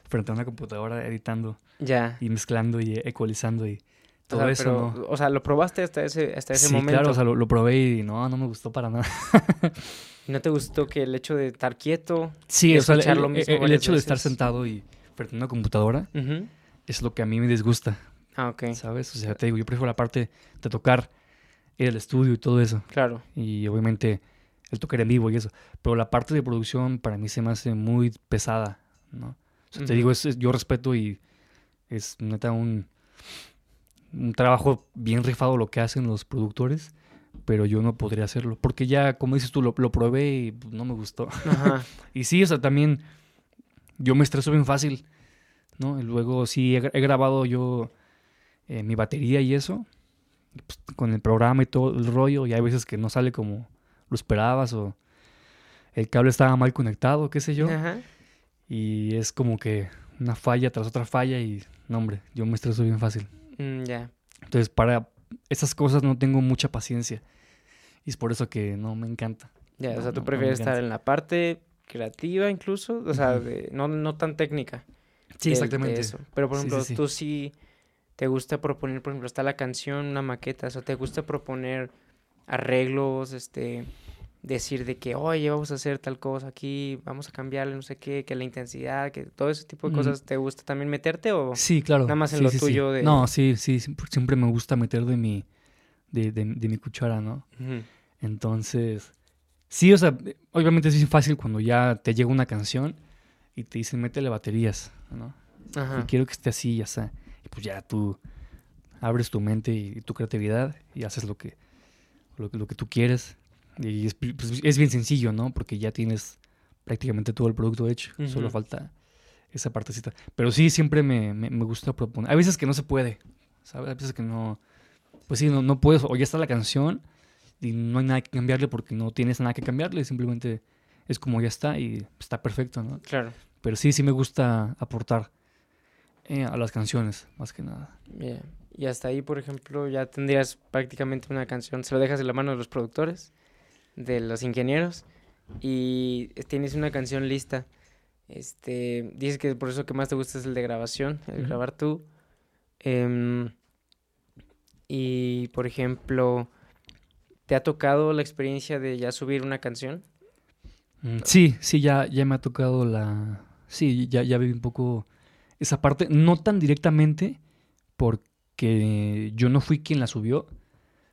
frente a una computadora editando Ya. y mezclando y ecualizando y O todo sea, eso, pero, ¿no? o sea, lo probaste hasta ese, hasta ese sí, momento. claro, o sea, lo, lo probé y no, no me gustó para nada. ¿Y <laughs> ¿No te gustó que el hecho de estar quieto? Sí, o sea, el, lo el- mismo el hecho de estar sentado y frente a una computadora es lo que a mí me disgusta, Ah, ok. ¿sabes? O sea, te digo, yo prefiero la parte de tocar, al estudio y todo eso. Claro. y obviamente el tocar en vivo y eso. Pero la parte de producción para mí se me hace muy pesada, ¿no? O sea, te digo, es, es- yo respeto y es neta un, un trabajo bien rifado lo que hacen los productores, pero yo no podría hacerlo. Porque ya, como dices tú, lo, lo probé y pues, no me gustó. Ajá. <laughs> Y sí, o sea, también yo me estreso bien fácil, ¿no? Y luego sí he, gra- he grabado yo eh, mi batería y eso, y, pues, con el programa y todo el rollo, y hay veces que no sale como lo esperabas o el cable estaba mal conectado, qué sé yo, Ajá. y es como que una falla tras otra falla y, no hombre, yo me estreso bien fácil. Mm, ya. Entonces, para esas cosas no tengo mucha paciencia. Y es por eso que no me encanta. Ya, o sea, tú no, no me prefieres estar en la parte creativa incluso, o sea, de- no, no tan técnica. Sí, de- de exactamente. eso. Pero, por Sí, sí, ejemplo, sí. tú sí te gusta proponer, por ejemplo, está la canción, una maqueta, o sea, te gusta proponer arreglos, este, decir de que, oye, vamos a hacer tal cosa aquí, vamos a cambiarle no sé qué, que la intensidad, que todo ese tipo de cosas, ¿te gusta también meterte o...? Sí, claro. Nada más en Sí, lo sí, sí. tuyo de- No, sí, sí, siempre, me gusta meter de mi, de, de- de mi cuchara, ¿no? Entonces, sí, o sea, obviamente es fácil cuando ya te llega una canción y te dicen, métele baterías, ¿no? Ajá. Y quiero que esté así, ya está. Y pues ya tú abres tu mente y tu creatividad y haces lo que, lo, que- lo que tú quieres. Y es, pues, es bien sencillo, ¿no? Porque ya tienes prácticamente todo el producto hecho. Solo falta esa partecita. Pero sí, siempre me, me, me gusta proponer. Hay veces que no se puede, ¿sabes? Hay veces que no... Pues sí, no, no puedes. O ya está la canción y no hay nada que cambiarle porque no tienes nada que cambiarle. Simplemente es como ya está y está perfecto, ¿no? Claro. Pero sí, sí me gusta aportar eh, a las canciones, más que nada. Bien. Y hasta ahí, por ejemplo, ya tendrías prácticamente una canción, se lo dejas en la mano de los productores, de los ingenieros, y tienes una canción lista. Este, dices que por eso que más te gusta es el de grabación, el grabar tú. Em, y, por ejemplo, ¿te ha tocado la experiencia de ya subir una canción? Mm, Sí, sí, ya, ya me ha tocado la... Sí, ya, ya vi un poco esa parte, no tan directamente, porque yo no fui quien la subió,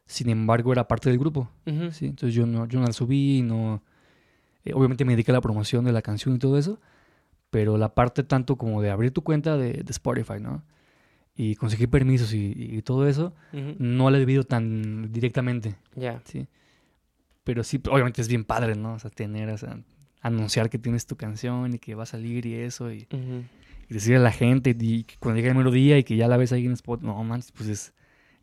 sin embargo era parte del grupo, Ujú. ¿sí? Entonces yo no, yo no la subí, no... eh, obviamente me dediqué a la promoción de la canción y todo eso, pero la parte tanto como de abrir tu cuenta de, de Spotify, ¿no? Y conseguir permisos y, y todo eso, Ujú. no la he vivido tan directamente, Ya. ¿sí? Pero sí, obviamente es bien padre, ¿no? O sea, tener, o sea, anunciar que tienes tu canción y que va a salir y eso, y, Ujú. y decirle a la gente, y cuando llega el melodía y que ya la ves ahí en Spot, no manches, pues es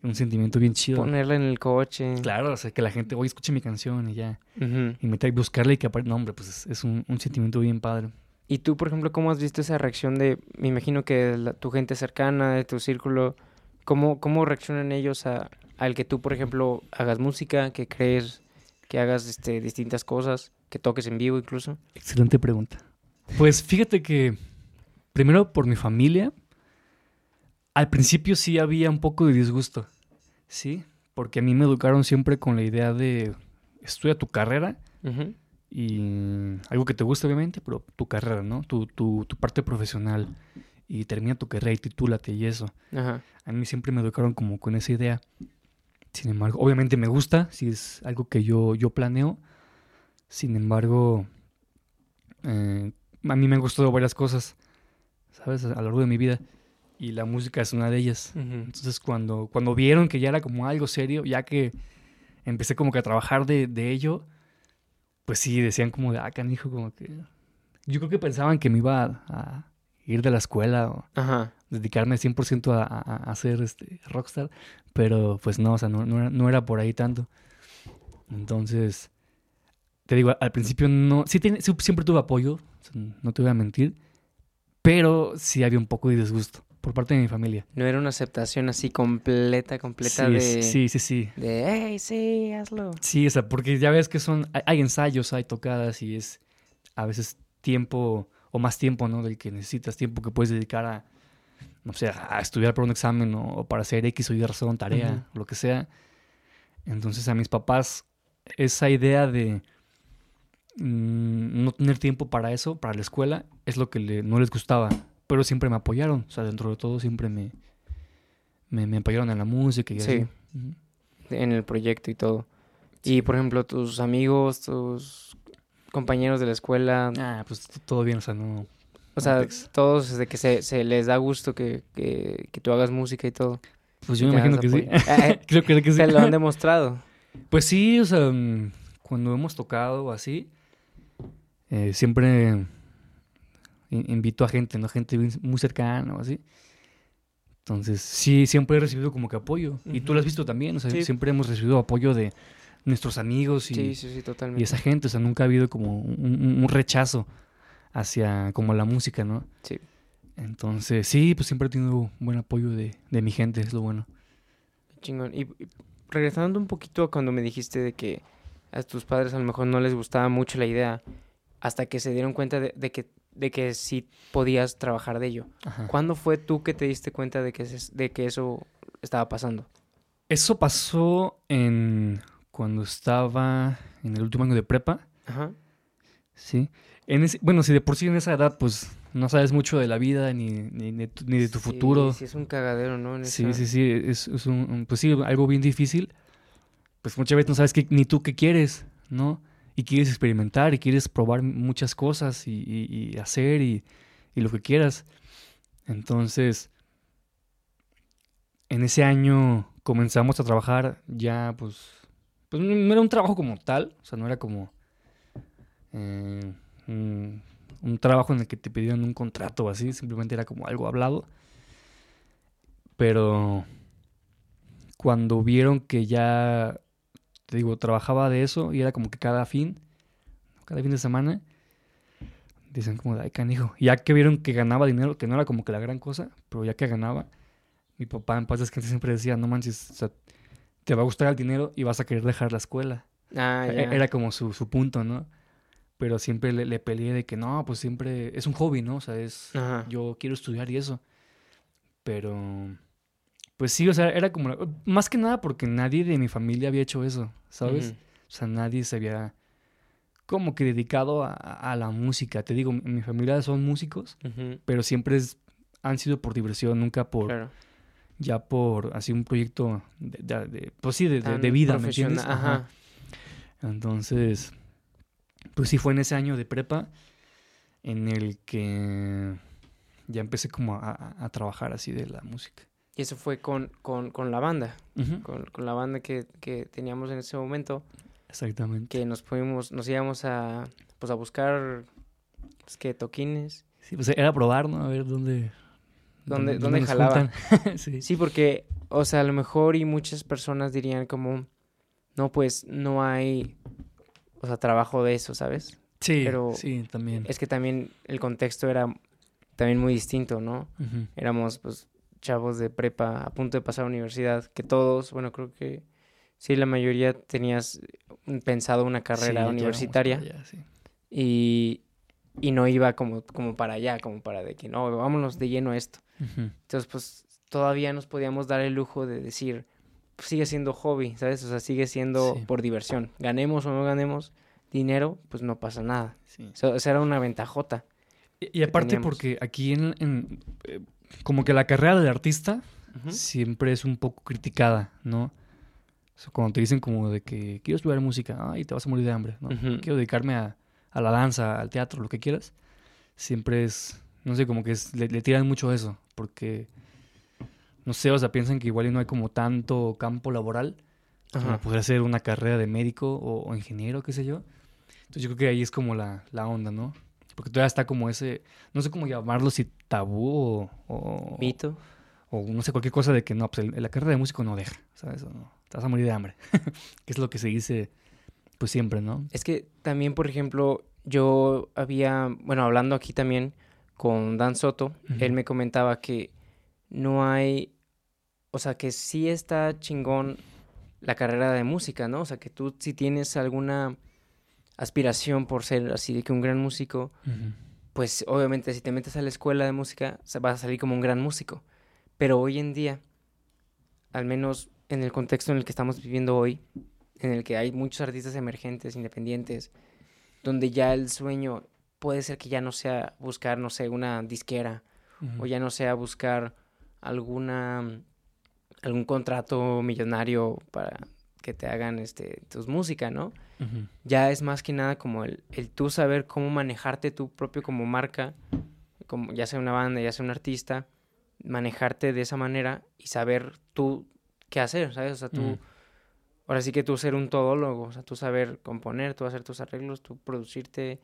un sentimiento bien chido. Ponerla en el coche. Claro, o sea, que la gente, oye, escuche mi canción y ya, Ujú. y meter, buscarle y que aparte, no, hombre, pues es, es un, un sentimiento bien padre. Y tú, por ejemplo, ¿cómo has visto esa reacción de, me imagino que la- tu gente cercana, de tu círculo, ¿cómo, cómo reaccionan ellos a, al que tú, por ejemplo, hagas música, que crees, que hagas este, distintas cosas, que toques en vivo incluso? Excelente pregunta. Pues fíjate que, primero por mi familia, al principio sí había un poco de disgusto, ¿sí? Porque a mí me educaron siempre con la idea de estudia tu carrera y algo que te guste obviamente, pero tu carrera, ¿no? Tu, tu, tu parte profesional y termina tu carrera y titúlate y eso. A mí siempre me educaron como con esa idea. Sin embargo, obviamente me gusta, si es algo que yo, yo planeo. Sin embargo, eh, a mí me han gustado varias cosas, ¿sabes? A lo largo de mi vida. Y la música es una de ellas. Entonces, cuando, cuando vieron que ya era como algo serio, ya que empecé como que a trabajar de, de ello, pues sí, decían como de, ah, canijo, como que... Yo creo que pensaban que me iba a, a ir de la escuela o Ajá. dedicarme 100% a, a, a ser este, rockstar, pero pues no, o sea, no, no, era, no era por ahí tanto. Entonces, te digo, al principio no, sí, siempre tuve apoyo, o sea, no te voy a mentir, pero sí había un poco de disgusto por parte de mi familia. No era una aceptación así completa, completa Sí, de... sí, sí, sí. De, hey, sí, hazlo. Sí, o sea, porque ya ves que son, hay, hay ensayos, hay tocadas y es a veces tiempo o más tiempo, ¿no? Del que necesitas, tiempo que puedes dedicar a, no sé, a estudiar para un examen o, o para hacer X o Y razón, tarea, lo que sea. Entonces a mis papás esa idea de mm, no tener tiempo para eso, para la escuela, es lo que le- no les gustaba, pero siempre me apoyaron, o sea, dentro de todo siempre me, me, me apoyaron en la música y Sí. así. En el proyecto y todo. Y, por ejemplo, tus amigos, tus compañeros de la escuela, Ah, pues todo bien, o sea, no... o sea, todos desde que se, se les da gusto que, que, que tú hagas música y todo. Pues yo me imagino que sí. apoyo. <laughs> Eh, Creo que, que sí. Te lo han demostrado. <laughs> Pues sí, o sea, mm, cuando hemos tocado así, eh, siempre invito a gente, ¿no? Gente muy cercana o así. Entonces, sí, siempre he recibido como que apoyo. Y tú lo has visto también, o sea, Sí. siempre hemos recibido apoyo de nuestros amigos y, Sí, sí, sí, y totalmente. esa gente, o sea, nunca ha habido como un, un- un rechazo hacia como la música, ¿no? Sí. Entonces, sí, pues siempre he tenido buen apoyo de, de mi gente, es lo bueno. Chingón. Y, y regresando un poquito a cuando me dijiste de que a tus padres a lo mejor no les gustaba mucho la idea, hasta que se dieron cuenta de, de que, de que sí podías trabajar de ello. Ajá. ¿Cuándo fue tú que te diste cuenta de que, se- de que eso estaba pasando? Eso pasó en cuando estaba en el último año de prepa, Ajá. sí. En ese- bueno, si de por sí en esa edad, pues no sabes mucho de la vida ni, ni, ni tu- ni de tu Sí, futuro. Sí, es un cagadero, ¿no? En Sí, esa- sí, sí, es, es un, un- pues sí, algo bien difícil. Pues muchas veces no sabes qué- ni tú qué quieres, ¿no? Y quieres experimentar y quieres probar muchas cosas y, hacer y, lo que quieras. Entonces, en ese año comenzamos a trabajar ya, pues, pues no no era un trabajo como tal, o sea, no era como eh, un, un trabajo en el que te pedían un contrato o así, simplemente era como algo hablado. Pero cuando vieron que ya, te digo, trabajaba de eso y era como que cada fin, cada fin de semana, dicen como, ay, canijo. Ya que vieron que ganaba dinero, que no era como que la gran cosa, pero ya que ganaba, mi papá en paz descanse siempre decía, no manches, o sea, te va a gustar el dinero y vas a querer dejar la escuela. Ah, E- ya. Era como su, su punto, ¿no? Pero siempre le, le peleé de que no, pues siempre es un hobby, ¿no? O sea, es, Ajá. yo quiero estudiar y eso. Pero, pues sí, o sea, era como, más que nada porque nadie de mi familia había hecho eso, ¿sabes? O sea, nadie se había como que dedicado a, a la música. Te digo, mi, mi familia son músicos, pero siempre es- han sido por diversión, nunca por, Claro. ya por así un proyecto de, de- de- pues sí, de, vida, ¿me entiendes? Ajá. Ajá. Entonces, pues sí fue en ese año de prepa en el que ya empecé como a, a- a trabajar así de la música. Y eso fue con, con, con la banda, con, con la banda que, que teníamos en ese momento, Exactamente. que nos fuimos, nos íbamos a, pues a buscar, pues que toquines. Sí, pues era probar, ¿no? A ver dónde... ¿Dónde- dónde jalaba? juntan. <laughs> sí. Sí, porque, o sea, a lo mejor y muchas personas dirían como, no, pues no hay, o sea, trabajo de eso, ¿sabes? Sí, pero sí, también. Es que también el contexto era también muy distinto, ¿no? Éramos, pues, chavos de prepa a punto de pasar a universidad, que todos, bueno, creo que sí, la mayoría tenías pensado una carrera universitaria para allá, sí. y, y no iba como, como para allá, como para de que no, vámonos de lleno a esto. Entonces, pues, todavía nos podíamos dar el lujo de decir, pues, sigue siendo hobby, ¿sabes? O sea, sigue siendo Sí. por diversión. Ganemos o no ganemos dinero, pues no pasa nada. O sea, era una ventajota. Y, y aparte teníamos. porque aquí en, en, eh, como que la carrera del artista siempre es un poco criticada, ¿no? O sea, cuando te dicen como de que quiero estudiar música, ay, te vas a morir de hambre, ¿no? Quiero dedicarme a, a la danza, al teatro, lo que quieras. Siempre es, no sé, como que es- le, le tiran mucho eso, porque, no sé, o sea, piensan que igual no hay como tanto campo laboral, como Ajá. poder hacer una carrera de médico o, o ingeniero, qué sé yo. Entonces yo creo que ahí es como la, la onda, ¿no? Porque todavía está como ese, no sé cómo llamarlo, si tabú o, o, Mito. o no sé, cualquier cosa de que no, pues el- la carrera de músico no deja, ¿sabes? O no, te vas a morir de hambre. <laughs> que es lo que se dice, pues siempre, ¿no? Es que también, por ejemplo, yo había, bueno, hablando aquí también con Dan Soto, él me comentaba que no hay, o sea, que sí está chingón la carrera de música, ¿no? O sea, que tú si tienes alguna aspiración por ser así de que un gran músico, pues obviamente si te metes a la escuela de música se- vas a salir como un gran músico. Pero hoy en día, al menos en el contexto en el que estamos viviendo hoy, en el que hay muchos artistas emergentes, independientes, donde ya el sueño puede ser que ya no sea buscar, no sé, una disquera o ya no sea buscar alguna algún contrato millonario para que te hagan este tus música, ¿no? Ya es más que nada como el, el tú saber cómo manejarte tú propio como marca, como ya sea una banda, ya sea un artista, manejarte de esa manera y saber tú qué hacer, ¿sabes? O sea, tú, ahora sí que tú ser un todólogo, o sea, tú saber componer, tú hacer tus arreglos, tú producirte,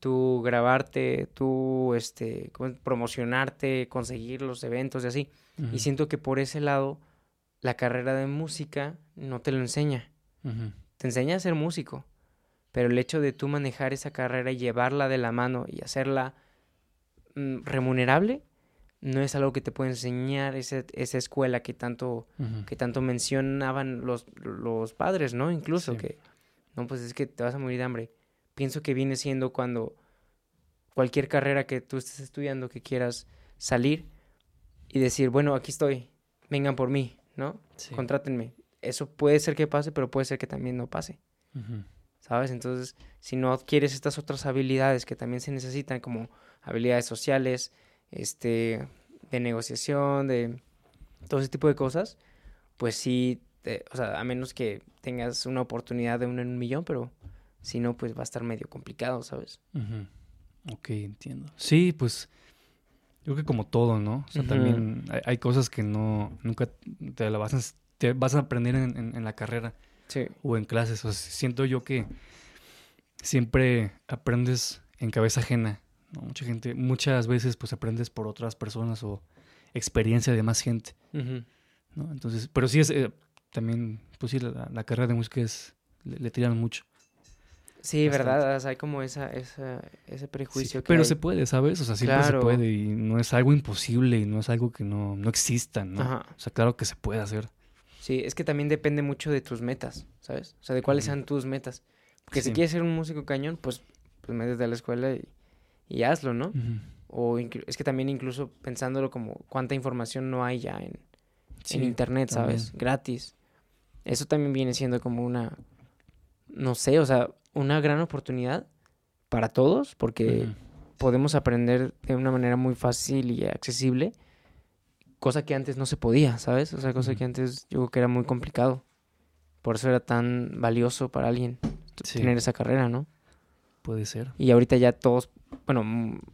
tú grabarte, tú, este, promocionarte, conseguir los eventos y así. Y siento que por ese lado, la carrera de música no te lo enseña. Te enseña a ser músico, pero el hecho de tú manejar esa carrera y llevarla de la mano y hacerla mm, remunerable, no es algo que te puede enseñar ese, esa escuela que tanto, que tanto mencionaban los, los padres, ¿no? Incluso Sí. que, no, pues es que te vas a morir de hambre. Pienso que viene siendo cuando cualquier carrera que tú estés estudiando, que quieras salir y decir, bueno, aquí estoy, vengan por mí, ¿no? Sí. Contrátenme. Eso puede ser que pase, pero puede ser que también no pase. ¿sabes? Entonces, si no adquieres estas otras habilidades que también se necesitan, como habilidades sociales, este, de negociación, de todo ese tipo de cosas, pues sí, te- o sea, a menos que tengas una oportunidad de uno en un millón, pero si no, pues va a estar medio complicado, ¿sabes? Ujú. Ok, entiendo. Sí, pues yo creo que como todo, ¿no? O sea, también hay, hay cosas que no, nunca te la vas a, te vas a aprender en, en- en la carrera Sí. o en clases. O sea, siento yo que siempre aprendes en cabeza ajena, ¿no? Mucha gente, muchas veces pues aprendes por otras personas o experiencia de más gente, ¿no? Entonces, pero sí es, eh, también, pues sí, la, la carrera de música es, le, le tiran mucho. Sí, Bastante. ¿verdad? O sea, hay como esa, esa, ese Sí, prejuicio que pero hay. se puede, ¿sabes? O sea, siempre Claro. se puede y no es algo imposible y no es algo que no, no exista, ¿no? Ajá. O sea, claro que se puede hacer. Sí, es que también depende mucho de tus metas, ¿sabes? O sea, de cuáles sean tus metas. Porque si quieres ser un músico cañón, pues, pues métete a la escuela y, y hazlo, ¿no? O es que también incluso pensándolo como cuánta información no hay ya en, Sí, en internet, ¿sabes? también. Gratis. Eso también viene siendo como una, no sé, o sea, una gran oportunidad para todos, porque podemos aprender de una manera muy fácil y accesible, cosa que antes no se podía, ¿sabes? O sea, cosa que antes yo creo que era muy complicado. Por eso era tan valioso para alguien Sí. tener esa carrera, ¿no? Puede ser. Y ahorita ya todos, bueno,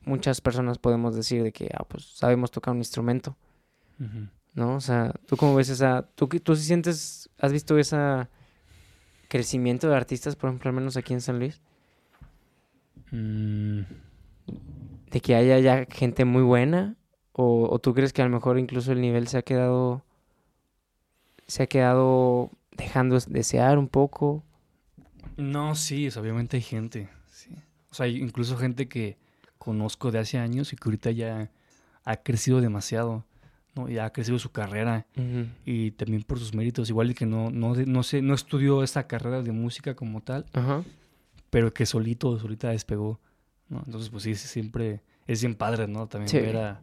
muchas personas podemos decir de que, ah, pues sabemos tocar un instrumento. ¿no? O sea, ¿tú cómo ves esa, tú, tú sí sientes, has visto ese crecimiento de artistas, por ejemplo, al menos aquí en San Luis? Mm, de que haya ya gente muy buena o, o tú crees que a lo mejor incluso el nivel se ha quedado se ha quedado dejando es- desear un poco No, sí, o sea, obviamente hay gente. sí. O sea, hay incluso gente que conozco de hace años y que ahorita ya ha crecido demasiado, ¿no? Ya ha crecido su carrera y también por sus méritos. Igual y que no, no, no, sé, no estudió esa carrera de música como tal, ajá pero que solito solita despegó, ¿no? Entonces, pues sí, sí, siempre es bien padre, ¿no? También Sí. ver a,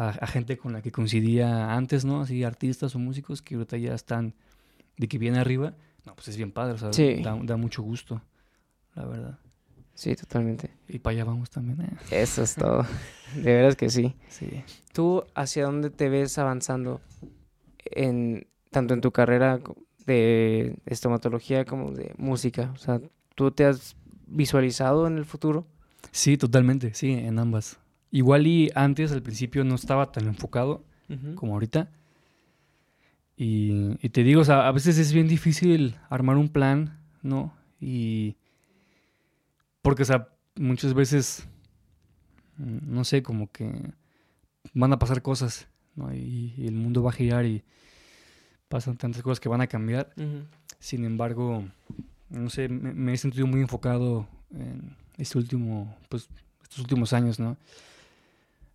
a, a gente con la que coincidía antes, ¿no? Así artistas o músicos que ahorita ya están de que viene arriba. No, pues es bien padre, o sea, Sí. da, da mucho gusto, la verdad. sí totalmente Y para allá vamos también, ¿eh? eso es todo de veras que sí Sí. tú hacia dónde te ves avanzando en tanto en tu carrera de estomatología como de música o sea tú te has visualizado en el futuro Sí, totalmente, sí, en ambas. Igual y antes, al principio, no estaba tan enfocado como ahorita. Y, y te digo, o sea, a veces es bien difícil armar un plan, ¿no? Y. Porque, o sea, muchas veces. mm, No sé, como que. Van a pasar cosas, ¿no? Y, y el mundo va a girar y. Pasan tantas cosas que van a cambiar. Sin embargo, no sé, me, me he sentido muy enfocado en este último, pues, estos últimos años, ¿no?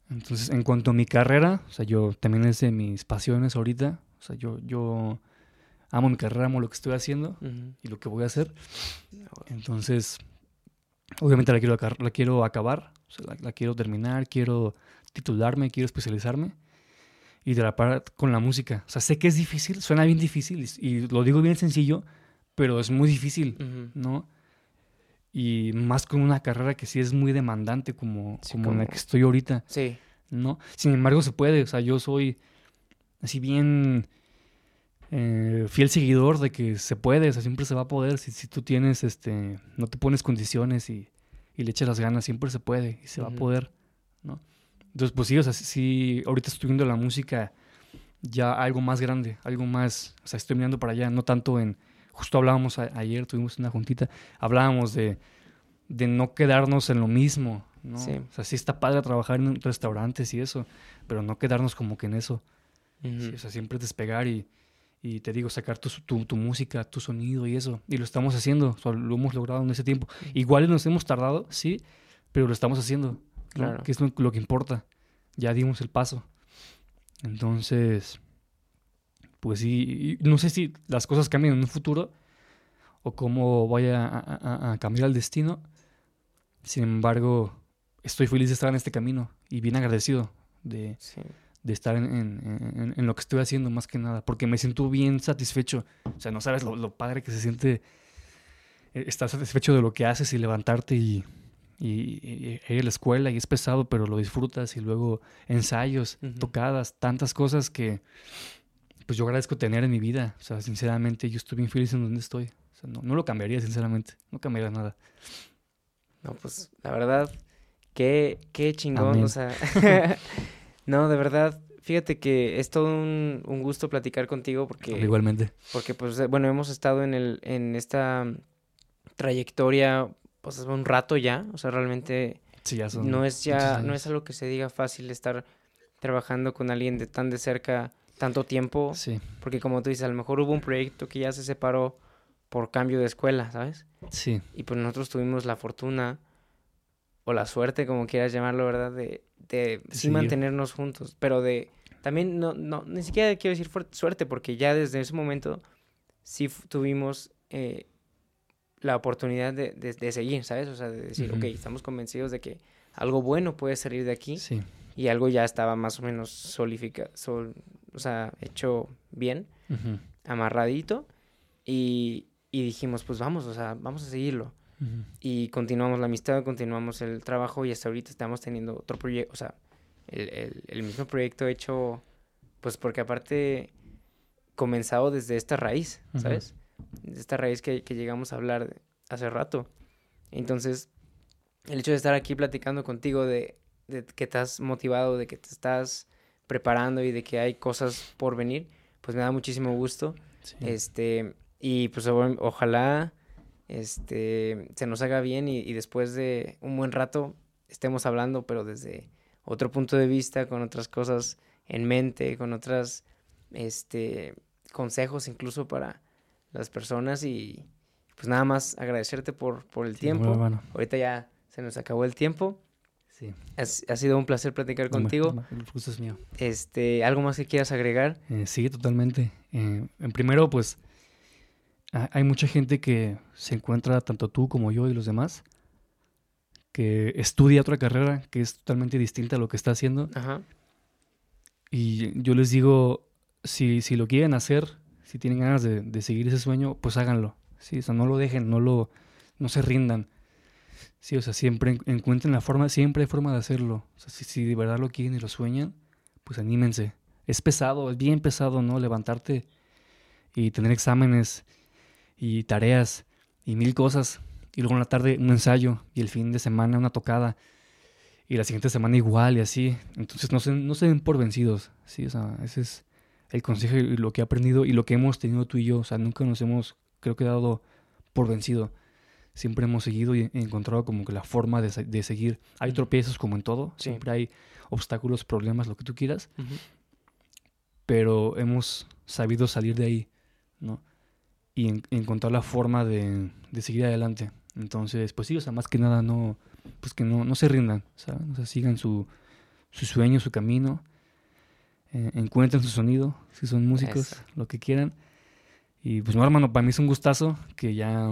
Entonces, en cuanto a mi carrera, o sea, yo también es de mis pasiones ahorita. O sea, yo, yo amo mi carrera, amo lo que estoy haciendo y lo que voy a hacer. Entonces, obviamente la quiero, la quiero acabar, o sea, la, la quiero terminar, quiero titularme, quiero especializarme y de la par con la música. O sea, sé que es difícil, suena bien difícil y, y lo digo bien sencillo, pero es muy difícil. ¿no? Y más con una carrera que sí es muy demandante como, Sí, como en la que estoy ahorita, sí ¿no? Sin embargo, se puede, o sea, yo soy así bien eh, fiel seguidor de que se puede, o sea, siempre se va a poder. Si, si tú tienes, este, no te pones condiciones y, y le echas las ganas, siempre se puede y se va a poder, ¿no? Entonces, pues sí, o sea, sí, ahorita estoy viendo la música ya algo más grande, algo más, o sea, estoy mirando para allá, no tanto en, justo hablábamos a- ayer, tuvimos una juntita, hablábamos de, de no quedarnos en lo mismo, ¿no? Sí. O sea, sí está padre trabajar en restaurantes y eso, pero no quedarnos como que en eso. Sí, o sea, siempre despegar y, y te digo, sacar tu, tu, tu música, tu sonido y eso. Y lo estamos haciendo, o sea, lo hemos logrado en ese tiempo. Igual nos hemos tardado, sí, pero lo estamos haciendo, ¿no? Claro. que es lo, lo que importa. ya dimos el paso. Entonces, pues sí, no sé si las cosas cambian en un futuro o cómo vaya a, cambiar el destino. Sin embargo, estoy feliz de estar en este camino y bien agradecido de, de estar en, lo que estoy haciendo más que nada, porque me siento bien satisfecho. O sea, no sabes lo, padre que se siente eh, estar satisfecho de lo que haces y levantarte y, y, ir a la escuela y es pesado, pero lo disfrutas y luego ensayos, tocadas, tantas cosas que pues yo agradezco tener en mi vida. O sea, sinceramente, yo estoy bien feliz en donde estoy. O sea, no, no lo cambiaría, sinceramente. No cambiaría nada. No, pues la verdad, qué, qué chingón. O sea, <laughs> <laughs> no, de verdad, fíjate que es todo un, un, gusto platicar contigo porque... Igualmente. Porque, pues, eh, bueno, hemos estado en, el, en esta trayectoria, pues, un rato ya. O sea, realmente... Sí, ya son no es ya, no es algo que se diga fácil estar trabajando con alguien de tan de cerca tanto tiempo. Sí. Porque como tú dices, a lo mejor hubo un proyecto que ya se separó por cambio de escuela, ¿sabes? Sí. Y pues nosotros tuvimos la fortuna o la suerte, como quieras llamarlo, ¿verdad? De, de sí mantenernos juntos, pero de también no, no, ni siquiera quiero decir suerte, porque ya desde ese momento sí tuvimos eh, la oportunidad de, de, seguir, ¿sabes? O sea, de decir, ok, estamos convencidos de que algo bueno puede salir de aquí. Sí. Y algo ya estaba más o menos solidificado, o sea, hecho bien, amarradito. Y, y, dijimos, pues vamos, o sea, vamos a seguirlo. Y continuamos la amistad, continuamos el trabajo y hasta ahorita estamos teniendo otro proyecto, o sea, el, el, mismo proyecto hecho, pues porque aparte comenzado desde esta raíz, ¿sabes? De esta raíz que, que llegamos a hablar hace rato. Entonces, el hecho de estar aquí platicando contigo de, de que estás motivado, de que te estás preparando y de que hay cosas por venir, pues me da muchísimo gusto. Este, y pues ojalá este, se nos haga bien y, después de un buen rato estemos hablando, pero desde otro punto de vista, con otras cosas en mente, con otras este, consejos incluso para las personas y pues nada más agradecerte por, por el tiempo. Ahorita ya se nos acabó el tiempo. Sí. Ha, sido un placer platicar contigo. el gusto es mío. Este, ¿Algo más que quieras agregar? Eh, sí, totalmente. Eh, en primero, pues, hay mucha gente que se encuentra, tanto tú como yo y los demás, que estudia otra carrera que es totalmente distinta a lo que está haciendo. Ajá. Y yo les digo, si, si lo quieren hacer, si tienen ganas de, de seguir ese sueño, pues háganlo. Sí, o sea, no lo dejen, no lo, no se rindan. Sí, o sea, siempre encuentren la forma, siempre hay forma de hacerlo. O sea, si, de verdad lo quieren y lo sueñan, pues anímense. Es pesado, es bien pesado, ¿no? Levantarte y tener exámenes y tareas y mil cosas. Y luego en la tarde un ensayo y el fin de semana una tocada. Y la siguiente semana igual y así. Entonces no se, no se den por vencidos. Sí, o sea, ese es el consejo y lo que he aprendido y lo que hemos tenido tú y yo. O sea, nunca nos hemos, creo que, dado por vencido siempre hemos seguido y encontrado como que la forma de, de seguir. Hay tropiezos como en todo, siempre hay obstáculos, problemas, lo que tú quieras, pero hemos sabido salir de ahí, ¿no? Y encontrar la forma de, de, seguir adelante. Entonces, pues sí, o sea, más que nada no, pues que no, no se rindan, ¿sabes? O sea, sigan su, su sueño, su camino, eh, encuentren su sonido, si son músicos, lo que quieran. Y pues no, hermano, para mí es un gustazo que ya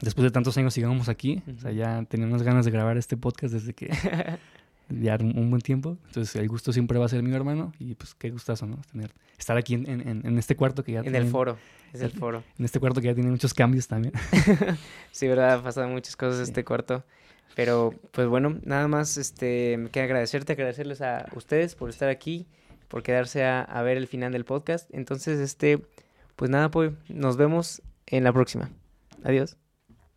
después de tantos años sigamos aquí. O sea, ya teníamos ganas de grabar este podcast desde que <laughs> ya un, buen tiempo. Entonces, el gusto siempre va a ser mío, hermano. Y pues qué gustazo, ¿no? Tener, estar aquí en, en, en este cuarto que ya... En el foro, es el foro. En este cuarto que ya tiene muchos cambios también. <laughs> sí, verdad, ha pasado muchas cosas este cuarto. Pero, pues bueno, nada más este, me queda agradecerte, agradecerles a ustedes por estar aquí, por quedarse a, a ver el final del podcast. Entonces, este, pues nada, pues nos vemos en la próxima. Adiós.